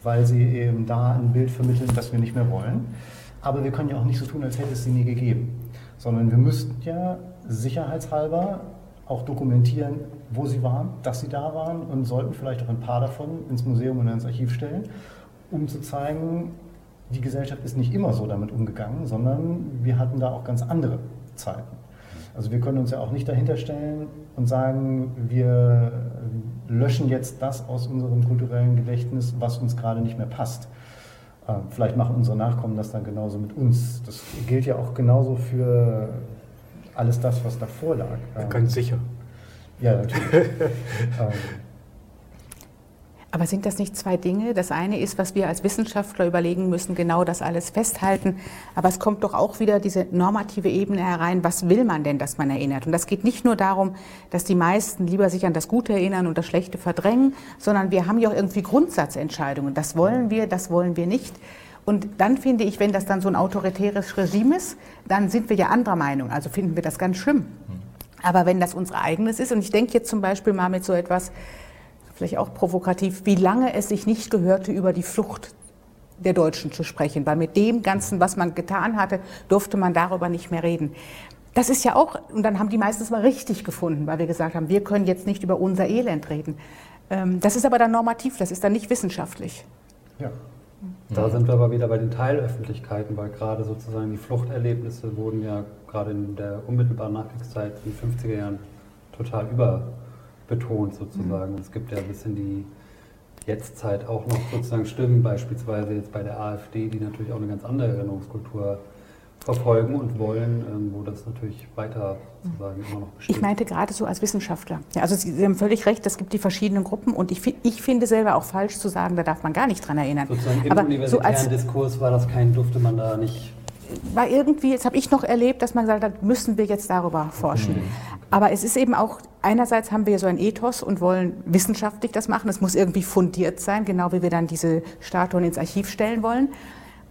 weil sie eben da ein Bild vermitteln, das wir nicht mehr wollen. Aber wir können ja auch nicht so tun, als hätte es sie nie gegeben, sondern wir müssten ja sicherheitshalber auch dokumentieren, wo sie waren, dass sie da waren und sollten vielleicht auch ein paar davon ins Museum und ins Archiv stellen um zu zeigen, die Gesellschaft ist nicht immer so damit umgegangen, sondern wir hatten da auch ganz andere Zeiten. Also wir können uns ja auch nicht dahinter stellen und sagen, wir löschen jetzt das aus unserem kulturellen Gedächtnis, was uns gerade nicht mehr passt. Äh, vielleicht machen unsere Nachkommen das dann genauso mit uns. Das gilt ja auch genauso für alles das, was davor lag. Ganz sicher. Ja, natürlich. Aber sind das nicht zwei Dinge? Das eine ist, was wir als Wissenschaftler überlegen müssen, genau das alles festhalten. Aber es kommt doch auch wieder diese normative Ebene herein. Was will man denn, dass man erinnert? Und das geht nicht nur darum, dass die meisten lieber sich an das Gute erinnern und das Schlechte verdrängen, sondern wir haben ja auch irgendwie Grundsatzentscheidungen. Das wollen wir, das wollen wir nicht. Und dann finde ich, wenn das dann so ein autoritäres Regime ist, dann sind wir ja anderer Meinung. Also finden wir das ganz schlimm. Aber wenn das unser eigenes ist, und ich denke jetzt zum Beispiel mal mit so etwas, vielleicht auch provokativ, wie lange es sich nicht gehörte, über die Flucht der Deutschen zu sprechen, weil mit dem Ganzen, was man getan hatte, durfte man darüber nicht mehr reden. Das ist ja auch, und dann haben die meistens mal richtig gefunden, weil wir gesagt haben, wir können jetzt nicht über unser Elend reden. Ähm, das ist aber dann normativ, das ist dann nicht wissenschaftlich. Ja. Da sind wir aber wieder bei den Teilöffentlichkeiten, weil gerade sozusagen die Fluchterlebnisse wurden ja gerade in der unmittelbaren Nachkriegszeit in den 50er Jahren total über betont sozusagen. Mhm. Es gibt ja ein bisschen die Jetztzeit auch noch sozusagen Stimmen, beispielsweise jetzt bei der AfD, die natürlich auch eine ganz andere Erinnerungskultur verfolgen und wollen, ähm, wo das natürlich weiter sozusagen immer noch besteht. Ich meinte gerade so als Wissenschaftler. Ja, also Sie, Sie, haben völlig recht, es gibt die verschiedenen Gruppen und ich, ich finde selber auch falsch zu sagen, da darf man gar nicht dran erinnern. Sozusagen im Aber universitären so Diskurs war das kein, durfte man da nicht war irgendwie, jetzt habe ich noch erlebt, dass man gesagt hat, müssen wir jetzt darüber forschen. Mhm. Aber es ist eben auch, einerseits haben wir so ein Ethos und wollen wissenschaftlich das machen. Es muss irgendwie fundiert sein, genau wie wir dann diese Statuen ins Archiv stellen wollen.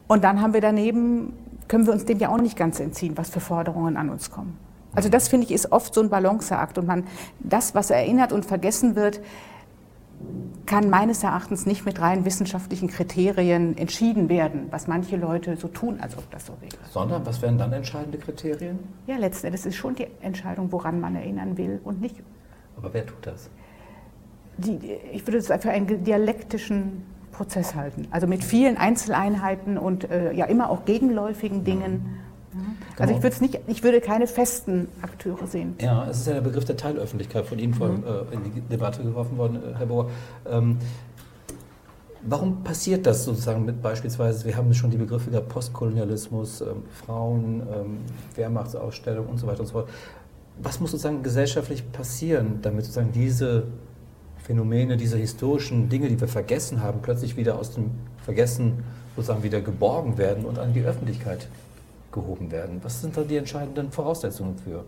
Und dann haben wir daneben, können wir uns dem ja auch nicht ganz entziehen, was für Forderungen an uns kommen. Also das finde ich ist oft so ein Balanceakt und man, das, was erinnert und vergessen wird, kann meines Erachtens nicht mit rein wissenschaftlichen Kriterien entschieden werden, was manche Leute so tun, als ob das so wäre. Sondern was wären dann entscheidende Kriterien? Ja, letzten Endes ist schon die Entscheidung, woran man erinnern will und nicht. Aber wer tut das? Die, ich würde es für einen dialektischen Prozess halten. Also mit vielen Einzeleinheiten und äh, ja immer auch gegenläufigen Dingen. Also ich, nicht, ich würde keine festen Akteure sehen. Ja, es ist ja der Begriff der Teilöffentlichkeit von Ihnen mhm. äh, in die Debatte geworfen worden, äh, Herr Bohr. Ähm, warum passiert das sozusagen mit beispielsweise, wir haben schon die Begriffe der Postkolonialismus, ähm, Frauen, ähm, Wehrmachtsausstellung und so weiter und so fort. Was muss sozusagen gesellschaftlich passieren, damit sozusagen diese Phänomene, diese historischen Dinge, die wir vergessen haben, plötzlich wieder aus dem Vergessen sozusagen wieder geborgen werden und an die Öffentlichkeit gehoben werden. Was sind da die entscheidenden Voraussetzungen für?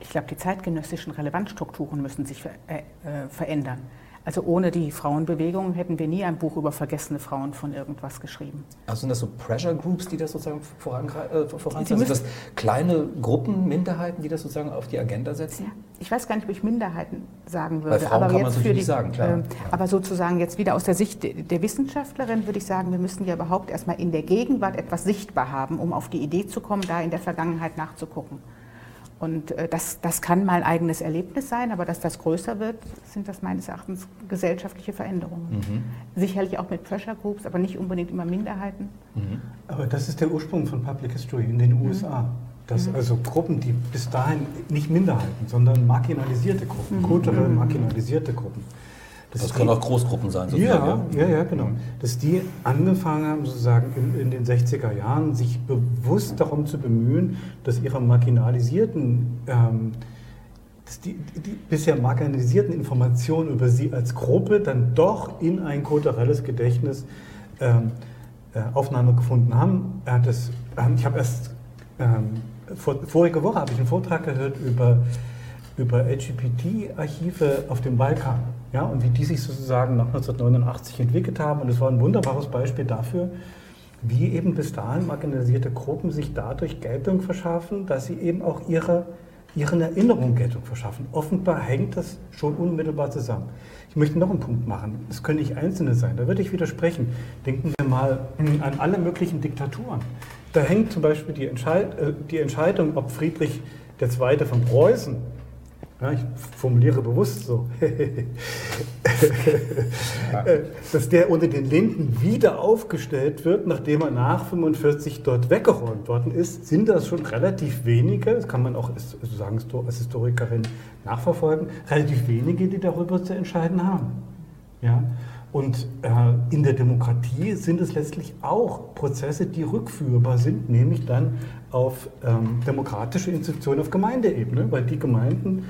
Ich glaube, die zeitgenössischen Relevanzstrukturen müssen sich ver äh, äh, verändern. Also ohne die Frauenbewegung hätten wir nie ein Buch über vergessene Frauen von irgendwas geschrieben. Also sind das so Pressure Groups, die das sozusagen vorantreiben? Äh, voran sind das kleine Gruppen, Minderheiten, die das sozusagen auf die Agenda setzen? Ich weiß gar nicht, ob ich Minderheiten sagen würde. Bei Frauen aber kann man jetzt es für natürlich die, sagen, klar. äh, aber sozusagen jetzt wieder aus der Sicht der Wissenschaftlerin würde ich sagen, wir müssen ja überhaupt erstmal in der Gegenwart etwas sichtbar haben, um auf die Idee zu kommen, da in der Vergangenheit nachzugucken. Und äh, das, das kann mal ein eigenes Erlebnis sein, aber dass das größer wird, sind das meines Erachtens gesellschaftliche Veränderungen. Mhm. Sicherlich auch mit Pressure Groups, aber nicht unbedingt immer Minderheiten. Mhm. Aber das ist der Ursprung von Public History in den USA. Dass also Gruppen, die bis dahin nicht Minderheiten, sondern marginalisierte Gruppen, kulturell marginalisierte Gruppen. Das, dass können die- auch Großgruppen sein, Ja, sozusagen. ja, ja, genau. Dass die angefangen haben, sozusagen in, in den 60er Jahren, sich bewusst darum zu bemühen, dass ihre marginalisierten, ähm, dass die, die bisher marginalisierten Informationen über sie als Gruppe dann doch in ein kulturelles Gedächtnis ähm, äh, Aufnahme gefunden haben. Hat das, ähm, ich habe erst ähm, vor, vorige Woche habe ich einen Vortrag gehört über über LGBT-Archive auf dem Balkan ja, und wie die sich sozusagen nach 1989 entwickelt haben. Und es war ein wunderbares Beispiel dafür, wie eben bis dahin marginalisierte Gruppen sich dadurch Geltung verschaffen, dass sie eben auch ihre, ihren Erinnerungen Geltung verschaffen. Offenbar hängt das schon unmittelbar zusammen. Ich möchte noch einen Punkt machen. Es können nicht Einzelne sein, da würde ich widersprechen. Denken wir mal an alle möglichen Diktaturen. Da hängt zum Beispiel die, Entscheid äh, die Entscheidung, ob Friedrich II. von Preußen ja, ich formuliere bewusst so, Äh, dass der unter den Linden wieder aufgestellt wird, nachdem er nach 45 dort weggeräumt worden ist, sind das schon relativ wenige, das kann man auch als, also sagen, als Historikerin nachverfolgen, relativ wenige, die darüber zu entscheiden haben. Ja? Und äh, in der Demokratie sind es letztlich auch Prozesse, die rückführbar sind, nämlich dann auf ähm, demokratische Institutionen auf Gemeindeebene, weil die Gemeinden,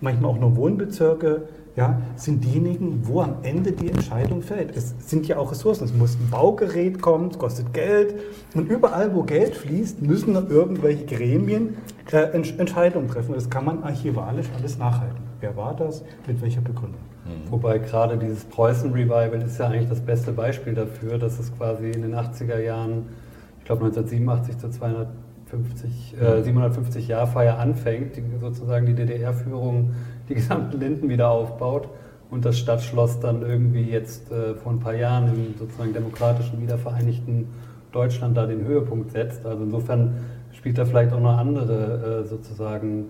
manchmal auch nur Wohnbezirke, ja, sind diejenigen, wo am Ende die Entscheidung fällt. Es sind ja auch Ressourcen. Es muss ein Baugerät kommen, es kostet Geld. Und überall, wo Geld fließt, müssen irgendwelche Gremien äh, Entscheidungen treffen. Das kann man archivalisch alles nachhalten. Wer war das? Mit welcher Begründung? Mhm. Wobei gerade dieses Preußen-Revival ist ja eigentlich das beste Beispiel dafür, dass es quasi in den 80er Jahren, ich glaube 1987 zu 200 50, äh, 750 Jahrfeier anfängt, die sozusagen die DDR-Führung die gesamten Linden wieder aufbaut und das Stadtschloss dann irgendwie jetzt äh, vor ein paar Jahren im sozusagen demokratischen, wiedervereinigten Deutschland da den Höhepunkt setzt. Also insofern spielt da vielleicht auch noch andere äh, sozusagen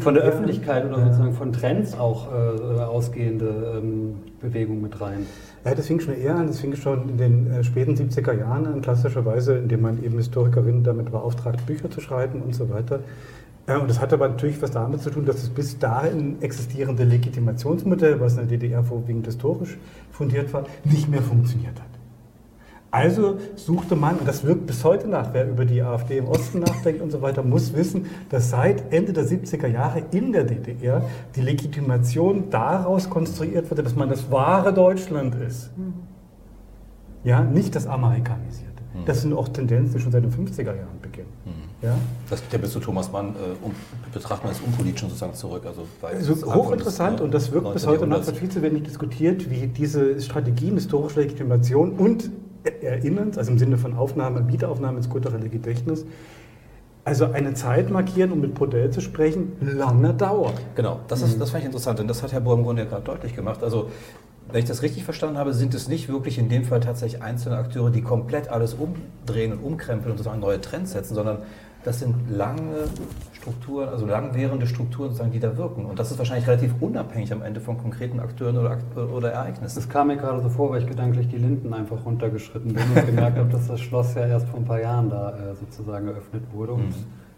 von der Öffentlichkeit oder sozusagen von Trends auch äh, äh, ausgehende ähm, Bewegung mit rein. Ja, das fing schon eher an, das fing schon in den äh, späten 70er Jahren an, klassischerweise, indem man eben Historikerinnen damit beauftragt, Bücher zu schreiben und so weiter. Äh, und das hat aber natürlich was damit zu tun, dass das bis dahin existierende Legitimationsmodell, was in der DDR vorwiegend historisch fundiert war, nicht mehr funktioniert hat. Also suchte man, und das wirkt bis heute nach, wer über die AfD im Osten nachdenkt und so weiter, muss wissen, dass seit Ende der 70er Jahre in der DDR die Legitimation daraus konstruiert wurde, dass man das wahre Deutschland ist. Ja, nicht das Amerikanisierte. Das sind auch Tendenzen, die schon seit den 50er Jahren beginnen. Ja? Das geht ja bis zu Thomas Mann, äh, um, betrachten wir das unpolitisch sozusagen zurück. Also, weil Also hochinteressant und das wird bis 19. heute noch Jahrhunderts. viel zu wenig diskutiert, wie diese Strategien historischer Legitimation und Erinnerns, also im Sinne von Aufnahme, Wiederaufnahme ins kulturelle Gedächtnis, also eine Zeit markieren, um mit Podell zu sprechen, lange dauert. Genau, das, ist, das fand ich interessant, denn das hat Herr Grunde ja gerade deutlich gemacht. Also, wenn ich das richtig verstanden habe, sind es nicht wirklich in dem Fall tatsächlich einzelne Akteure, die komplett alles umdrehen und umkrempeln und sozusagen neue Trends setzen, sondern das sind lange Strukturen, also langwährende Strukturen, sozusagen, die da wirken. Und das ist wahrscheinlich relativ unabhängig am Ende von konkreten Akteuren oder, Akt- oder Ereignissen. Das kam mir gerade so vor, weil ich gedanklich die Linden einfach runtergeschritten bin und gemerkt habe, dass das Schloss ja erst vor ein paar Jahren da äh, sozusagen eröffnet wurde und Mhm.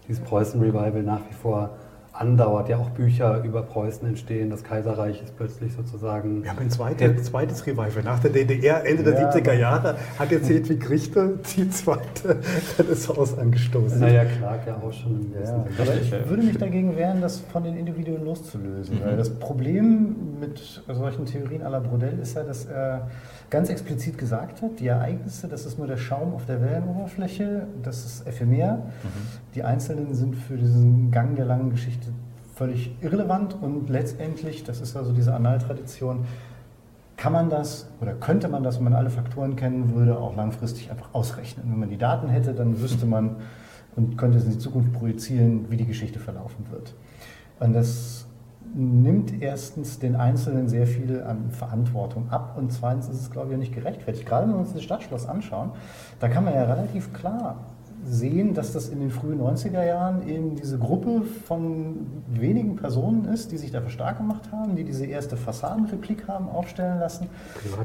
dieses Preußen-Revival nach wie vor andauert. Ja, auch Bücher über Preußen entstehen. Das Kaiserreich ist plötzlich sozusagen. Wir haben ein zweites, zweites Revival. Nach der DDR, Ende der Ja, 70er aber- Jahre, hat jetzt Hedwig Richter die zweite Renaissance angestoßen. Naja, Clark ja auch schon im Ja, aber ich würde mich dagegen wehren, das von den Individuen loszulösen. Weil das Problem mit solchen Theorien à la Brodel ist ja, dass er ganz explizit gesagt hat, die Ereignisse, das ist nur der Schaum auf der Wellenoberfläche, das ist ephemer. Die Einzelnen sind für diesen Gang der langen Geschichte völlig irrelevant und letztendlich, das ist also diese Annaltradition, kann man das oder könnte man das, wenn man alle Faktoren kennen würde, auch langfristig einfach ausrechnen. Wenn man die Daten hätte, dann wüsste man und könnte es in die Zukunft projizieren, wie die Geschichte verlaufen wird. Und das nimmt erstens den Einzelnen sehr viel an Verantwortung ab und zweitens ist es, glaube ich, auch nicht gerechtfertigt. Gerade wenn wir uns das Stadtschloss anschauen, da kann man ja relativ klar sehen, dass das in den frühen 90er Jahren eben diese Gruppe von wenigen Personen ist, die sich dafür stark gemacht haben, die diese erste Fassadenreplik haben aufstellen lassen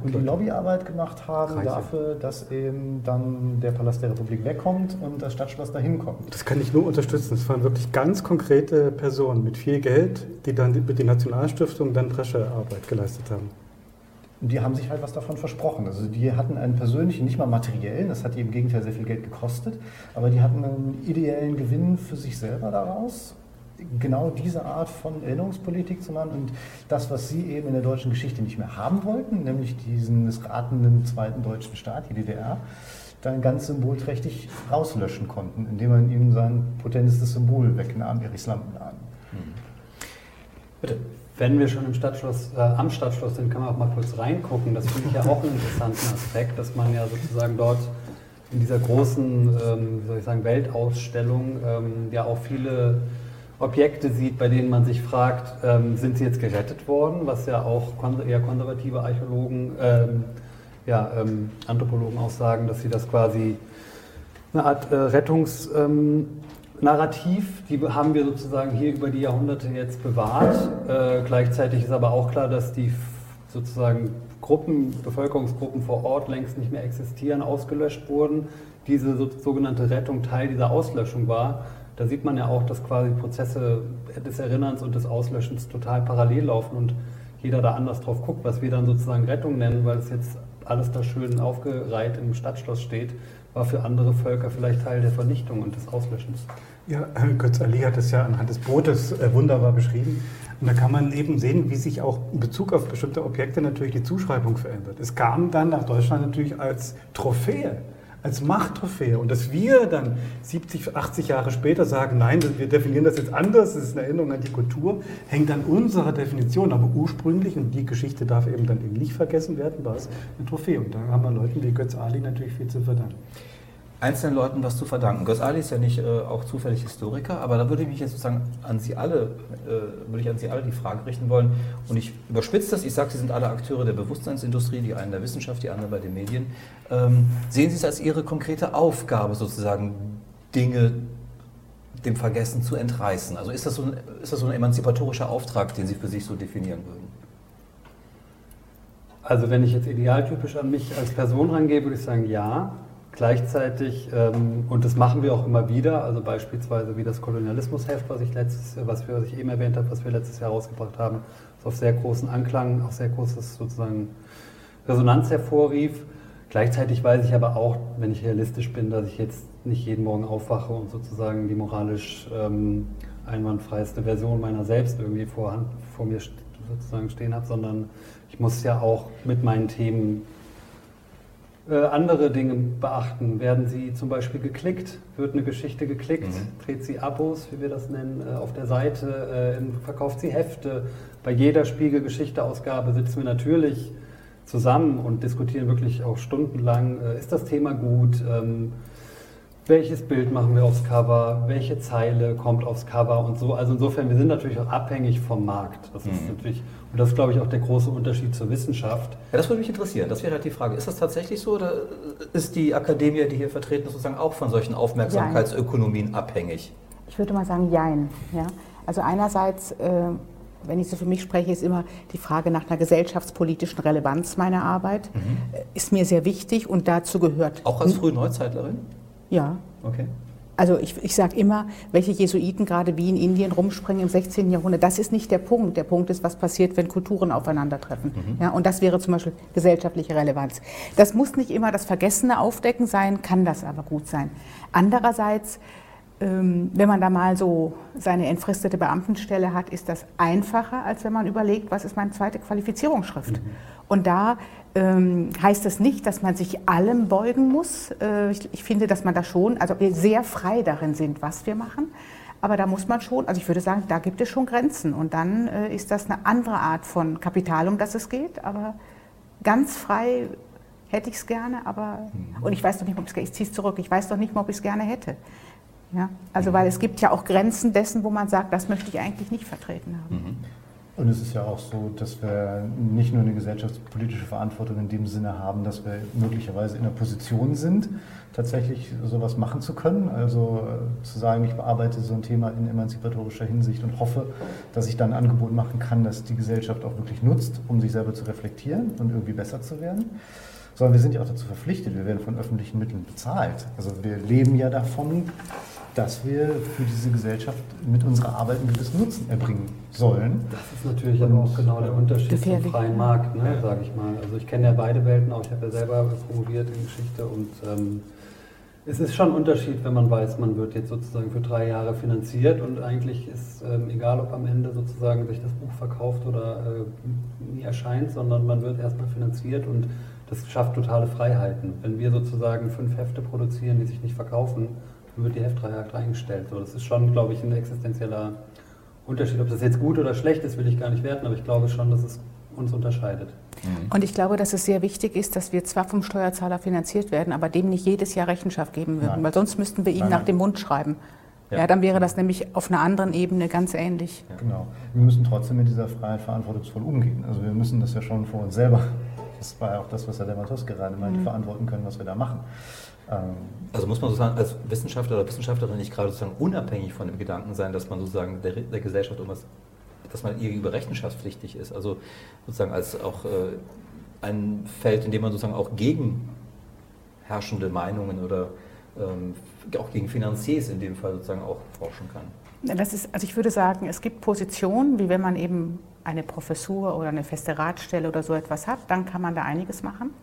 und die Lobbyarbeit gemacht haben Reiche. dafür, dass eben dann der Palast der Republik wegkommt und das Stadtschloss dahin kommt. Das kann ich nur unterstützen. Es waren wirklich ganz konkrete Personen mit viel Geld, die dann mit der Nationalstiftung dann Pressearbeit geleistet haben. Und die haben sich halt was davon versprochen. Also die hatten einen persönlichen, nicht mal materiellen, das hat die im Gegenteil sehr viel Geld gekostet, aber die hatten einen ideellen Gewinn für sich selber daraus, genau diese Art von Erinnerungspolitik zu machen und das, was sie eben in der deutschen Geschichte nicht mehr haben wollten, nämlich diesen missratenen zweiten deutschen Staat, die DDR, dann ganz symbolträchtig rauslöschen konnten, indem man ihm sein potentestes Symbol wegnahm, Erichs Lampenladen. Mhm. Bitte. Wenn wir schon im Stadtschloss, äh, am Stadtschloss sind, kann man auch mal kurz reingucken. Das finde ich ja auch einen interessanten Aspekt, dass man ja sozusagen dort in dieser großen, ähm, wie soll ich sagen, Weltausstellung ähm, ja auch viele Objekte sieht, bei denen man sich fragt, ähm, sind sie jetzt gerettet worden, was ja auch eher konservative Archäologen, ähm, ja, ähm, Anthropologen auch sagen, dass sie das quasi eine Art äh, Rettungs ähm, Narrativ, die haben wir sozusagen hier über die Jahrhunderte jetzt bewahrt. Äh, gleichzeitig ist aber auch klar, dass die sozusagen Gruppen, Bevölkerungsgruppen vor Ort längst nicht mehr existieren, ausgelöscht wurden. Diese so, sogenannte Rettung Teil dieser Auslöschung war. Da sieht man ja auch, dass quasi Prozesse des Erinnerns und des Auslöschens total parallel laufen und jeder da anders drauf guckt, was wir dann sozusagen Rettung nennen, weil es jetzt alles da schön aufgereiht im Stadtschloss steht, war für andere Völker vielleicht Teil der Vernichtung und des Auslöschens. Ja, Götz Ali hat es ja anhand des Bootes äh, wunderbar beschrieben. Und da kann man eben sehen, wie sich auch in Bezug auf bestimmte Objekte natürlich die Zuschreibung verändert. Es kam dann nach Deutschland natürlich als Trophäe, als Machttrophäe. Und dass wir dann 70, 80 Jahre später sagen, nein, wir definieren das jetzt anders, das ist eine Erinnerung an die Kultur, hängt an unserer Definition. Aber ursprünglich, und die Geschichte darf eben dann eben nicht vergessen werden, war es eine Trophäe. Und da haben wir Leuten wie Götz Ali natürlich viel zu verdanken einzelnen Leuten was zu verdanken. Götz Ali ist ja nicht äh, auch zufällig Historiker, aber da würde ich mich jetzt sozusagen an Sie alle, äh, würde ich an Sie alle die Frage richten wollen. Und ich überspitze das, ich sage, Sie sind alle Akteure der Bewusstseinsindustrie, die einen der Wissenschaft, die anderen bei den Medien. Ähm, sehen Sie es als Ihre konkrete Aufgabe, sozusagen Dinge dem Vergessen zu entreißen? Also ist das so ein, ist das so ein emanzipatorischer Auftrag, den Sie für sich so definieren würden? Also wenn ich jetzt idealtypisch an mich als Person rangehe, würde ich sagen, ja. Gleichzeitig, ähm, und das machen wir auch immer wieder, also beispielsweise wie das Kolonialismusheft, was ich, letztes, was, wir, was ich eben erwähnt habe, was wir letztes Jahr rausgebracht haben, das auf sehr großen Anklang, auch sehr großes sozusagen Resonanz hervorrief. Gleichzeitig weiß ich aber auch, wenn ich realistisch bin, dass ich jetzt nicht jeden Morgen aufwache und sozusagen die moralisch ähm, einwandfreiste Version meiner selbst irgendwie vor, vor mir sozusagen stehen habe, sondern ich muss ja auch mit meinen Themen äh, andere Dinge beachten. Werden sie zum Beispiel geklickt? Wird eine Geschichte geklickt? Mhm. Dreht sie Abos, wie wir das nennen, äh, auf der Seite? Äh, verkauft sie Hefte? Bei jeder Spiegel-Geschichte-Ausgabe sitzen wir natürlich zusammen und diskutieren wirklich auch stundenlang, ist das Thema gut? Ähm, welches Bild machen wir aufs Cover, welche Zeile kommt aufs Cover und so. Also insofern, wir sind natürlich auch abhängig vom Markt. Das ist mhm. natürlich, und das ist, glaube ich, auch der große Unterschied zur Wissenschaft. Ja, das würde mich interessieren. Das wäre halt die Frage. Ist das tatsächlich so oder ist die Akademie, die hier vertreten ist, sozusagen auch von solchen Aufmerksamkeitsökonomien jein. abhängig? Ich würde mal sagen, jein. Ja? Also einerseits, äh, wenn ich so für mich spreche, ist immer die Frage nach einer gesellschaftspolitischen Relevanz meiner Arbeit. Mhm. Ist mir sehr wichtig und dazu gehört... Auch als Frühneuzeitlerin? Ja. Okay. Also ich, ich sage immer, welche Jesuiten gerade wie in Indien rumspringen im 16. Jahrhundert, das ist nicht der Punkt. Der Punkt ist, was passiert, wenn Kulturen aufeinandertreffen. Mhm. Ja, und das wäre zum Beispiel gesellschaftliche Relevanz. Das muss nicht immer das vergessene Aufdecken sein, kann das aber gut sein. Andererseits, ähm, wenn man da mal so seine entfristete Beamtenstelle hat, ist das einfacher, als wenn man überlegt, was ist meine zweite Qualifizierungsschrift. Mhm. Und da ähm, heißt das nicht, dass man sich allem beugen muss. Äh, ich, ich, finde, dass man da schon, also wir sehr frei darin sind, was wir machen. Aber da muss man schon, also ich würde sagen, da gibt es schon Grenzen. Und dann äh, ist das eine andere Art von Kapital, um das es geht. Aber ganz frei hätte ich es gerne, aber Mhm. und ich weiß doch nicht, ob ich es ich ziehe es zurück. Ich weiß doch nicht, ob ich es gerne hätte. Ja, also weil es gibt ja auch Grenzen dessen, wo man sagt, das möchte ich eigentlich nicht vertreten haben. Mhm. Und es ist ja auch so, dass wir nicht nur eine gesellschaftspolitische Verantwortung in dem Sinne haben, dass wir möglicherweise in der Position sind, tatsächlich sowas machen zu können. Also äh, zu sagen, ich bearbeite so ein Thema in emanzipatorischer Hinsicht und hoffe, dass ich dann ein Angebot machen kann, das die Gesellschaft auch wirklich nutzt, um sich selber zu reflektieren und irgendwie besser zu werden. Sondern wir sind ja auch dazu verpflichtet, wir werden von öffentlichen Mitteln bezahlt. Also wir leben ja davon, dass wir für diese Gesellschaft mit unserer Arbeit einen gewissen Nutzen erbringen sollen. Das ist natürlich aber auch genau der Unterschied Gefährlich, zum freien. Markt, ne, sage ich mal. Also ich kenne ja beide Welten auch. Ich habe ja selber promoviert in Geschichte und ähm, es ist schon ein Unterschied, wenn man weiß, man wird jetzt sozusagen für drei Jahre finanziert und eigentlich ist ähm, egal, ob am Ende sozusagen sich das Buch verkauft oder äh, nie erscheint, sondern man wird erstmal finanziert und das schafft totale Freiheiten. Wenn wir sozusagen fünf Hefte produzieren, die sich nicht verkaufen, wird die Heftreihe halt eingestellt. So, das ist schon, glaube ich, ein existenzieller Unterschied. Ob das jetzt gut oder schlecht ist, will ich gar nicht werten, aber ich glaube schon, dass es uns unterscheidet. Und ich glaube, dass es sehr wichtig ist, dass wir zwar vom Steuerzahler finanziert werden, aber dem nicht jedes Jahr Rechenschaft geben würden, Nein. weil sonst müssten wir ihm nach dem Mund schreiben. Ja. Ja. dann wäre das nämlich auf einer anderen Ebene ganz ähnlich. Genau. Wir müssen trotzdem mit dieser Freiheit verantwortungsvoll umgehen. Also wir müssen das ja schon vor uns selber. Das war ja auch das, was Herr Dematos gerade meinte, verantworten können, was wir da machen. Ähm, Also muss man sozusagen als Wissenschaftler oder Wissenschaftlerin nicht gerade sozusagen unabhängig von dem Gedanken sein, dass man sozusagen der, der Gesellschaft irgendwas, dass man ihr gegenüber rechenschaftspflichtig ist. Also sozusagen als auch äh, ein Feld, in dem man sozusagen auch gegen herrschende Meinungen oder ähm, auch gegen Finanziers in dem Fall sozusagen auch forschen kann. Das ist, also ich würde sagen, es gibt Positionen, wie wenn man eben eine Professur oder eine feste Ratstelle oder so etwas hat, dann kann man da einiges machen.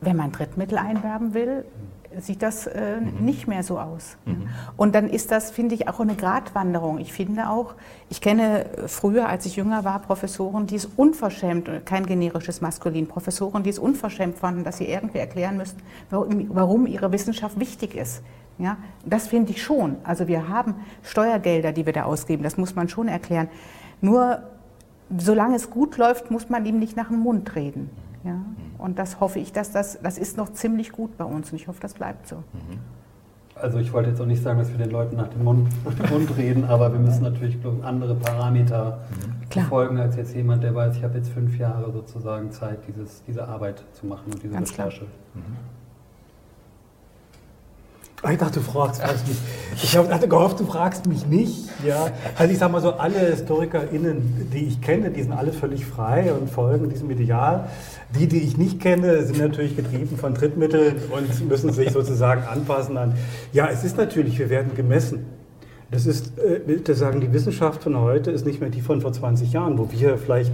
Wenn man Drittmittel einwerben will, sieht das äh, nicht mehr so aus. Und dann ist das, finde ich, auch eine Gratwanderung. Ich finde auch, ich kenne früher, als ich jünger war, Professoren, die es unverschämt, kein generisches Maskulin, Professoren, die es unverschämt fanden, dass sie irgendwie erklären müssten, warum, warum ihre Wissenschaft wichtig ist. Ja, das finde ich schon. Also wir haben Steuergelder, die wir da ausgeben, das muss man schon erklären. Nur solange es gut läuft, muss man ihm nicht nach dem Mund reden. Ja? Und das hoffe ich, dass das, das ist noch ziemlich gut bei uns und ich hoffe, das bleibt so. Also ich wollte jetzt auch nicht sagen, dass wir den Leuten nach dem Mund, nach dem Mund reden, aber wir müssen natürlich ich, andere Parameter Klar. verfolgen als jetzt jemand, der weiß, ich habe jetzt fünf Jahre sozusagen Zeit, dieses, diese Arbeit zu machen und diese Ganz klar. Recherche. Ich dachte, du fragst was mich. Ich hatte gehofft, du fragst mich nicht. Ja. Also ich sage mal so, alle HistorikerInnen, die ich kenne, die sind alle völlig frei und folgen diesem Ideal. Die, die ich nicht kenne, sind natürlich getrieben von Drittmitteln und müssen sich sozusagen anpassen an. Ja, es ist natürlich, wir werden gemessen. Das ist, äh, das sagen, die Wissenschaft von heute ist nicht mehr die von vor 20 Jahren, wo wir vielleicht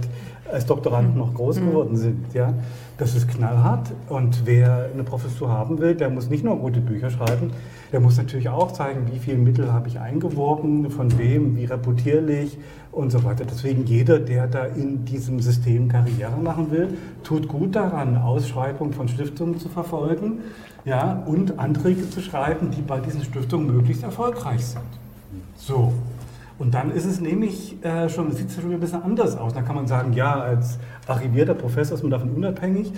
als Doktoranden noch groß geworden sind. Ja? Das ist knallhart und wer eine Professur haben will, der muss nicht nur gute Bücher schreiben, der muss natürlich auch zeigen, wie viele Mittel habe ich eingeworben, von wem, wie reputierlich und so weiter. Deswegen jeder, der da in diesem System Karriere machen will, tut gut daran, Ausschreibungen von Stiftungen zu verfolgen ja, und Anträge zu schreiben, die bei diesen Stiftungen möglichst erfolgreich sind. So. Und dann ist es nämlich äh, schon, sieht es schon ein bisschen anders aus. Dann kann man sagen, ja, als arrivierter Professor ist man davon unabhängig.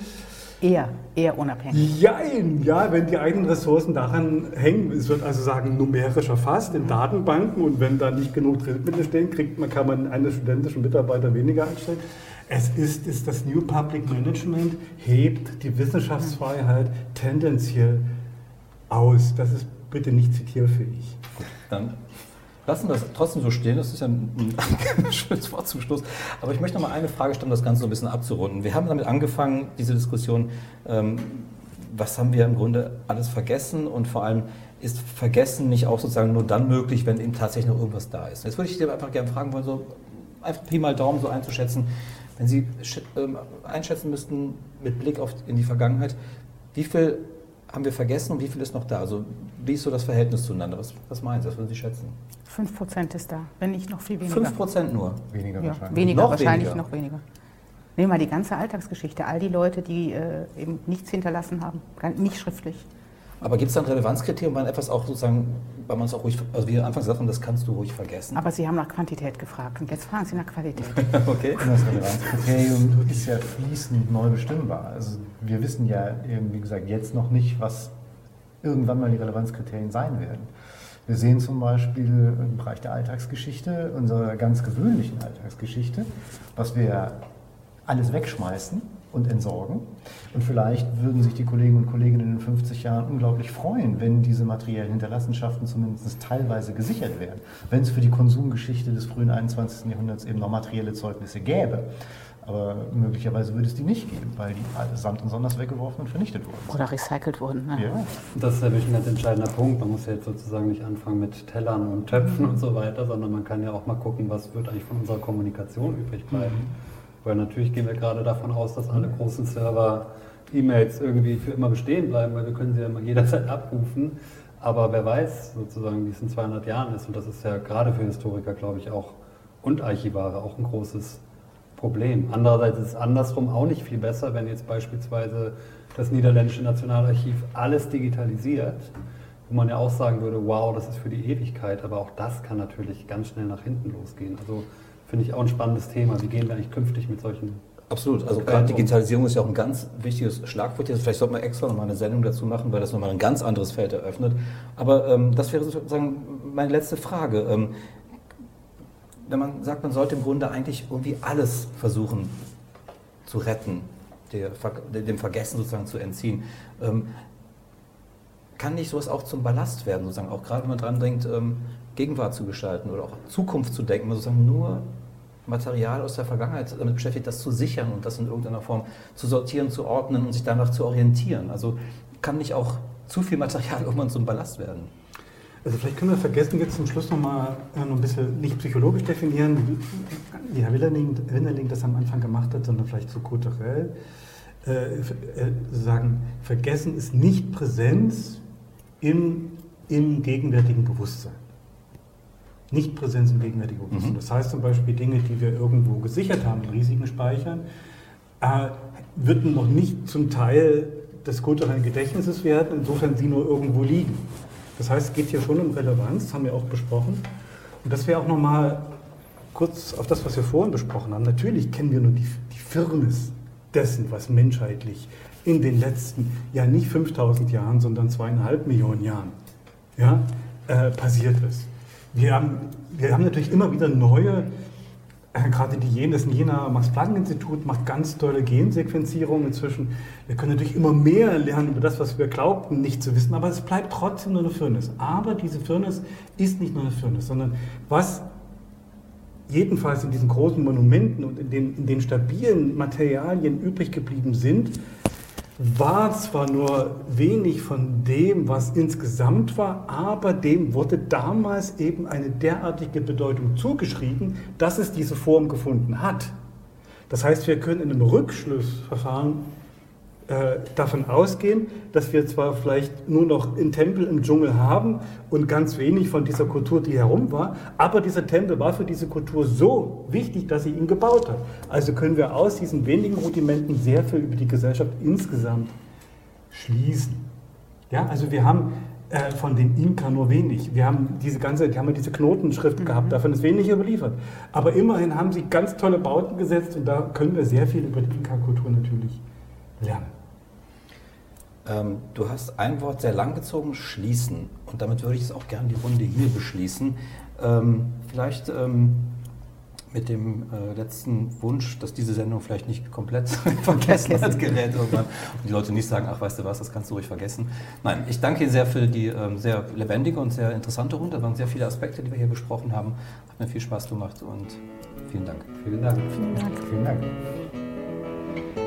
Eher, eher unabhängig. Jein, ja, wenn die eigenen Ressourcen daran hängen, es wird also sagen numerisch erfasst in Datenbanken und wenn da nicht genug Drittmittel stehen, kriegt man, kann man einen studentischen Mitarbeiter weniger einstellen. Es ist, ist das New Public Management hebt die Wissenschaftsfreiheit tendenziell aus. Das ist bitte nicht zitierfähig. Dann lassen das trotzdem so stehen. Das ist ja ein, ein schönes Wort zum Schluss. Aber ich möchte noch mal eine Frage stellen, um das Ganze so ein bisschen abzurunden. Wir haben damit angefangen, diese Diskussion, ähm, was haben wir im Grunde alles vergessen und vor allem ist Vergessen nicht auch sozusagen nur dann möglich, wenn eben tatsächlich noch irgendwas da ist. Jetzt würde ich dir einfach gerne fragen wollen, so einfach Pi mal Daumen so einzuschätzen, wenn Sie ähm, einschätzen müssten mit Blick auf in die Vergangenheit, wie viel haben wir vergessen und wie viel ist noch da? Also wie ist so das Verhältnis zueinander? Was, was meinen Sie? Was würden Sie schätzen? 5 Prozent ist da, wenn nicht noch viel weniger. 5 Prozent nur. weniger Ja, wahrscheinlich. weniger, Noch wahrscheinlich weniger. noch weniger. Nehmen wir mal die ganze Alltagsgeschichte, all die Leute, die äh, eben nichts hinterlassen haben, nicht schriftlich. Aber gibt es da ein Relevanzkriterium, wann etwas auch sozusagen, weil man es auch ruhig, also wie anfangs gesagt haben, das kannst du ruhig vergessen? Aber Sie haben nach Quantität gefragt und jetzt fragen Sie nach Qualität. okay. Und das Relevanzkriterium ist ja fließend neu bestimmbar. Also wir wissen ja, eben, wie gesagt, jetzt noch nicht, was irgendwann mal die Relevanzkriterien sein werden. Wir sehen zum Beispiel im Bereich der Alltagsgeschichte, unserer ganz gewöhnlichen Alltagsgeschichte, was wir alles wegschmeißen und entsorgen. Und vielleicht würden sich die Kollegen und Kolleginnen in den 50 Jahren unglaublich freuen, wenn diese materiellen Hinterlassenschaften zumindest teilweise gesichert wären. Wenn es für die Konsumgeschichte des frühen 21. Jahrhunderts eben noch materielle Zeugnisse gäbe. Aber möglicherweise würde es die nicht geben, weil die samt und sonders weggeworfen und vernichtet wurden. Oder recycelt wurden. Ne? Ja. Das ist natürlich ein ganz entscheidender Punkt. Man muss ja jetzt sozusagen nicht anfangen mit Tellern und Töpfen und so weiter, sondern man kann ja auch mal gucken, was wird eigentlich von unserer Kommunikation übrig bleiben. Mhm. Weil natürlich gehen wir gerade davon aus, dass alle großen Server E-Mails irgendwie für immer bestehen bleiben, weil wir können sie ja jederzeit abrufen. Aber wer weiß sozusagen, wie es in 200 Jahren ist. Und das ist ja gerade für Historiker, glaube ich, auch und Archivare auch ein großes Problem. Andererseits ist es andersrum auch nicht viel besser, wenn jetzt beispielsweise das niederländische Nationalarchiv alles digitalisiert, wo man ja auch sagen würde, wow, das ist für die Ewigkeit, aber auch das kann natürlich ganz schnell nach hinten losgehen. Also finde ich auch ein spannendes Thema. Wie gehen wir eigentlich künftig mit solchen Absolut, also gerade Digitalisierung ist ja auch ein ganz wichtiges Schlagwort. Jetzt vielleicht sollten wir extra nochmal eine Sendung dazu machen, weil das nochmal ein ganz anderes Feld eröffnet. Aber ähm, das wäre sozusagen meine letzte Frage. Ähm, wenn man sagt, man sollte im Grunde eigentlich irgendwie alles versuchen zu retten, der, dem Vergessen sozusagen zu entziehen, ähm, kann nicht sowas auch zum Ballast werden, sozusagen, auch gerade wenn man dran denkt, ähm, Gegenwart zu gestalten oder auch Zukunft zu denken, man sozusagen nur Material aus der Vergangenheit damit beschäftigt, das zu sichern und das in irgendeiner Form zu sortieren, zu ordnen und sich danach zu orientieren. Also kann nicht auch zu viel Material irgendwann zum Ballast werden. Also vielleicht können wir vergessen, jetzt zum Schluss nochmal äh, noch ein bisschen nicht psychologisch definieren, wie Herr Winnerling das am Anfang gemacht hat, sondern vielleicht so kulturell. Äh, äh, sagen, vergessen ist nicht Präsenz im, im gegenwärtigen Bewusstsein. Nicht Präsenz im gegenwärtigen Bewusstsein. Mhm. Das heißt zum Beispiel Dinge, die wir irgendwo gesichert haben in riesigen Speichern, äh, würden noch nicht zum Teil des kulturellen Gedächtnisses werden, insofern sie nur irgendwo liegen. Das heißt, es geht hier schon um Relevanz, das haben wir auch besprochen. Und das wäre auch nochmal kurz auf das, was wir vorhin besprochen haben. Natürlich kennen wir nur die, die Firnis dessen, was menschheitlich in den letzten, ja nicht 5000 Jahren, sondern zweieinhalb Millionen Jahren ja, äh, passiert ist. Wir haben, wir haben natürlich immer wieder neue äh, gerade die Jen, das Jena Max-Planck-Institut macht ganz tolle Gensequenzierungen inzwischen. Wir können natürlich immer mehr lernen über das, was wir glaubten, nicht zu wissen, aber es bleibt trotzdem nur eine Firnis. Aber diese Firnis ist nicht nur eine Firnis, sondern was jedenfalls in diesen großen Monumenten und in den, in den stabilen Materialien übrig geblieben sind, war zwar nur wenig von dem, was insgesamt war, aber dem wurde damals eben eine derartige Bedeutung zugeschrieben, dass es diese Form gefunden hat. Das heißt, wir können in einem Rückschlussverfahren äh, davon ausgehen, dass wir zwar vielleicht nur noch einen Tempel im Dschungel haben und ganz wenig von dieser Kultur, die herum war, aber dieser Tempel war für diese Kultur so wichtig, dass sie ihn gebaut hat. Also können wir aus diesen wenigen Rudimenten sehr viel über die Gesellschaft insgesamt schließen. Ja, also wir haben äh, von den Inka nur wenig. Wir haben diese ganze, die haben diese Knotenschrift mhm. gehabt, davon ist wenig überliefert. Aber immerhin haben sie ganz tolle Bauten gesetzt und da können wir sehr viel über die Inka-Kultur natürlich lernen. Ähm, du hast ein Wort sehr lang gezogen, schließen. Und damit würde ich es auch gerne die Runde hier beschließen. Ähm, vielleicht ähm, mit dem äh, letzten Wunsch, dass diese Sendung vielleicht nicht komplett vergessen hat, gerät irgendwann. Und die Leute nicht sagen, ach weißt du was, das kannst du ruhig vergessen. Nein, ich danke Ihnen sehr für die ähm, sehr lebendige und sehr interessante Runde. Da waren sehr viele Aspekte, die wir hier besprochen haben. Hat mir viel Spaß gemacht und vielen Dank. Vielen Dank. Vielen Dank. Vielen Dank.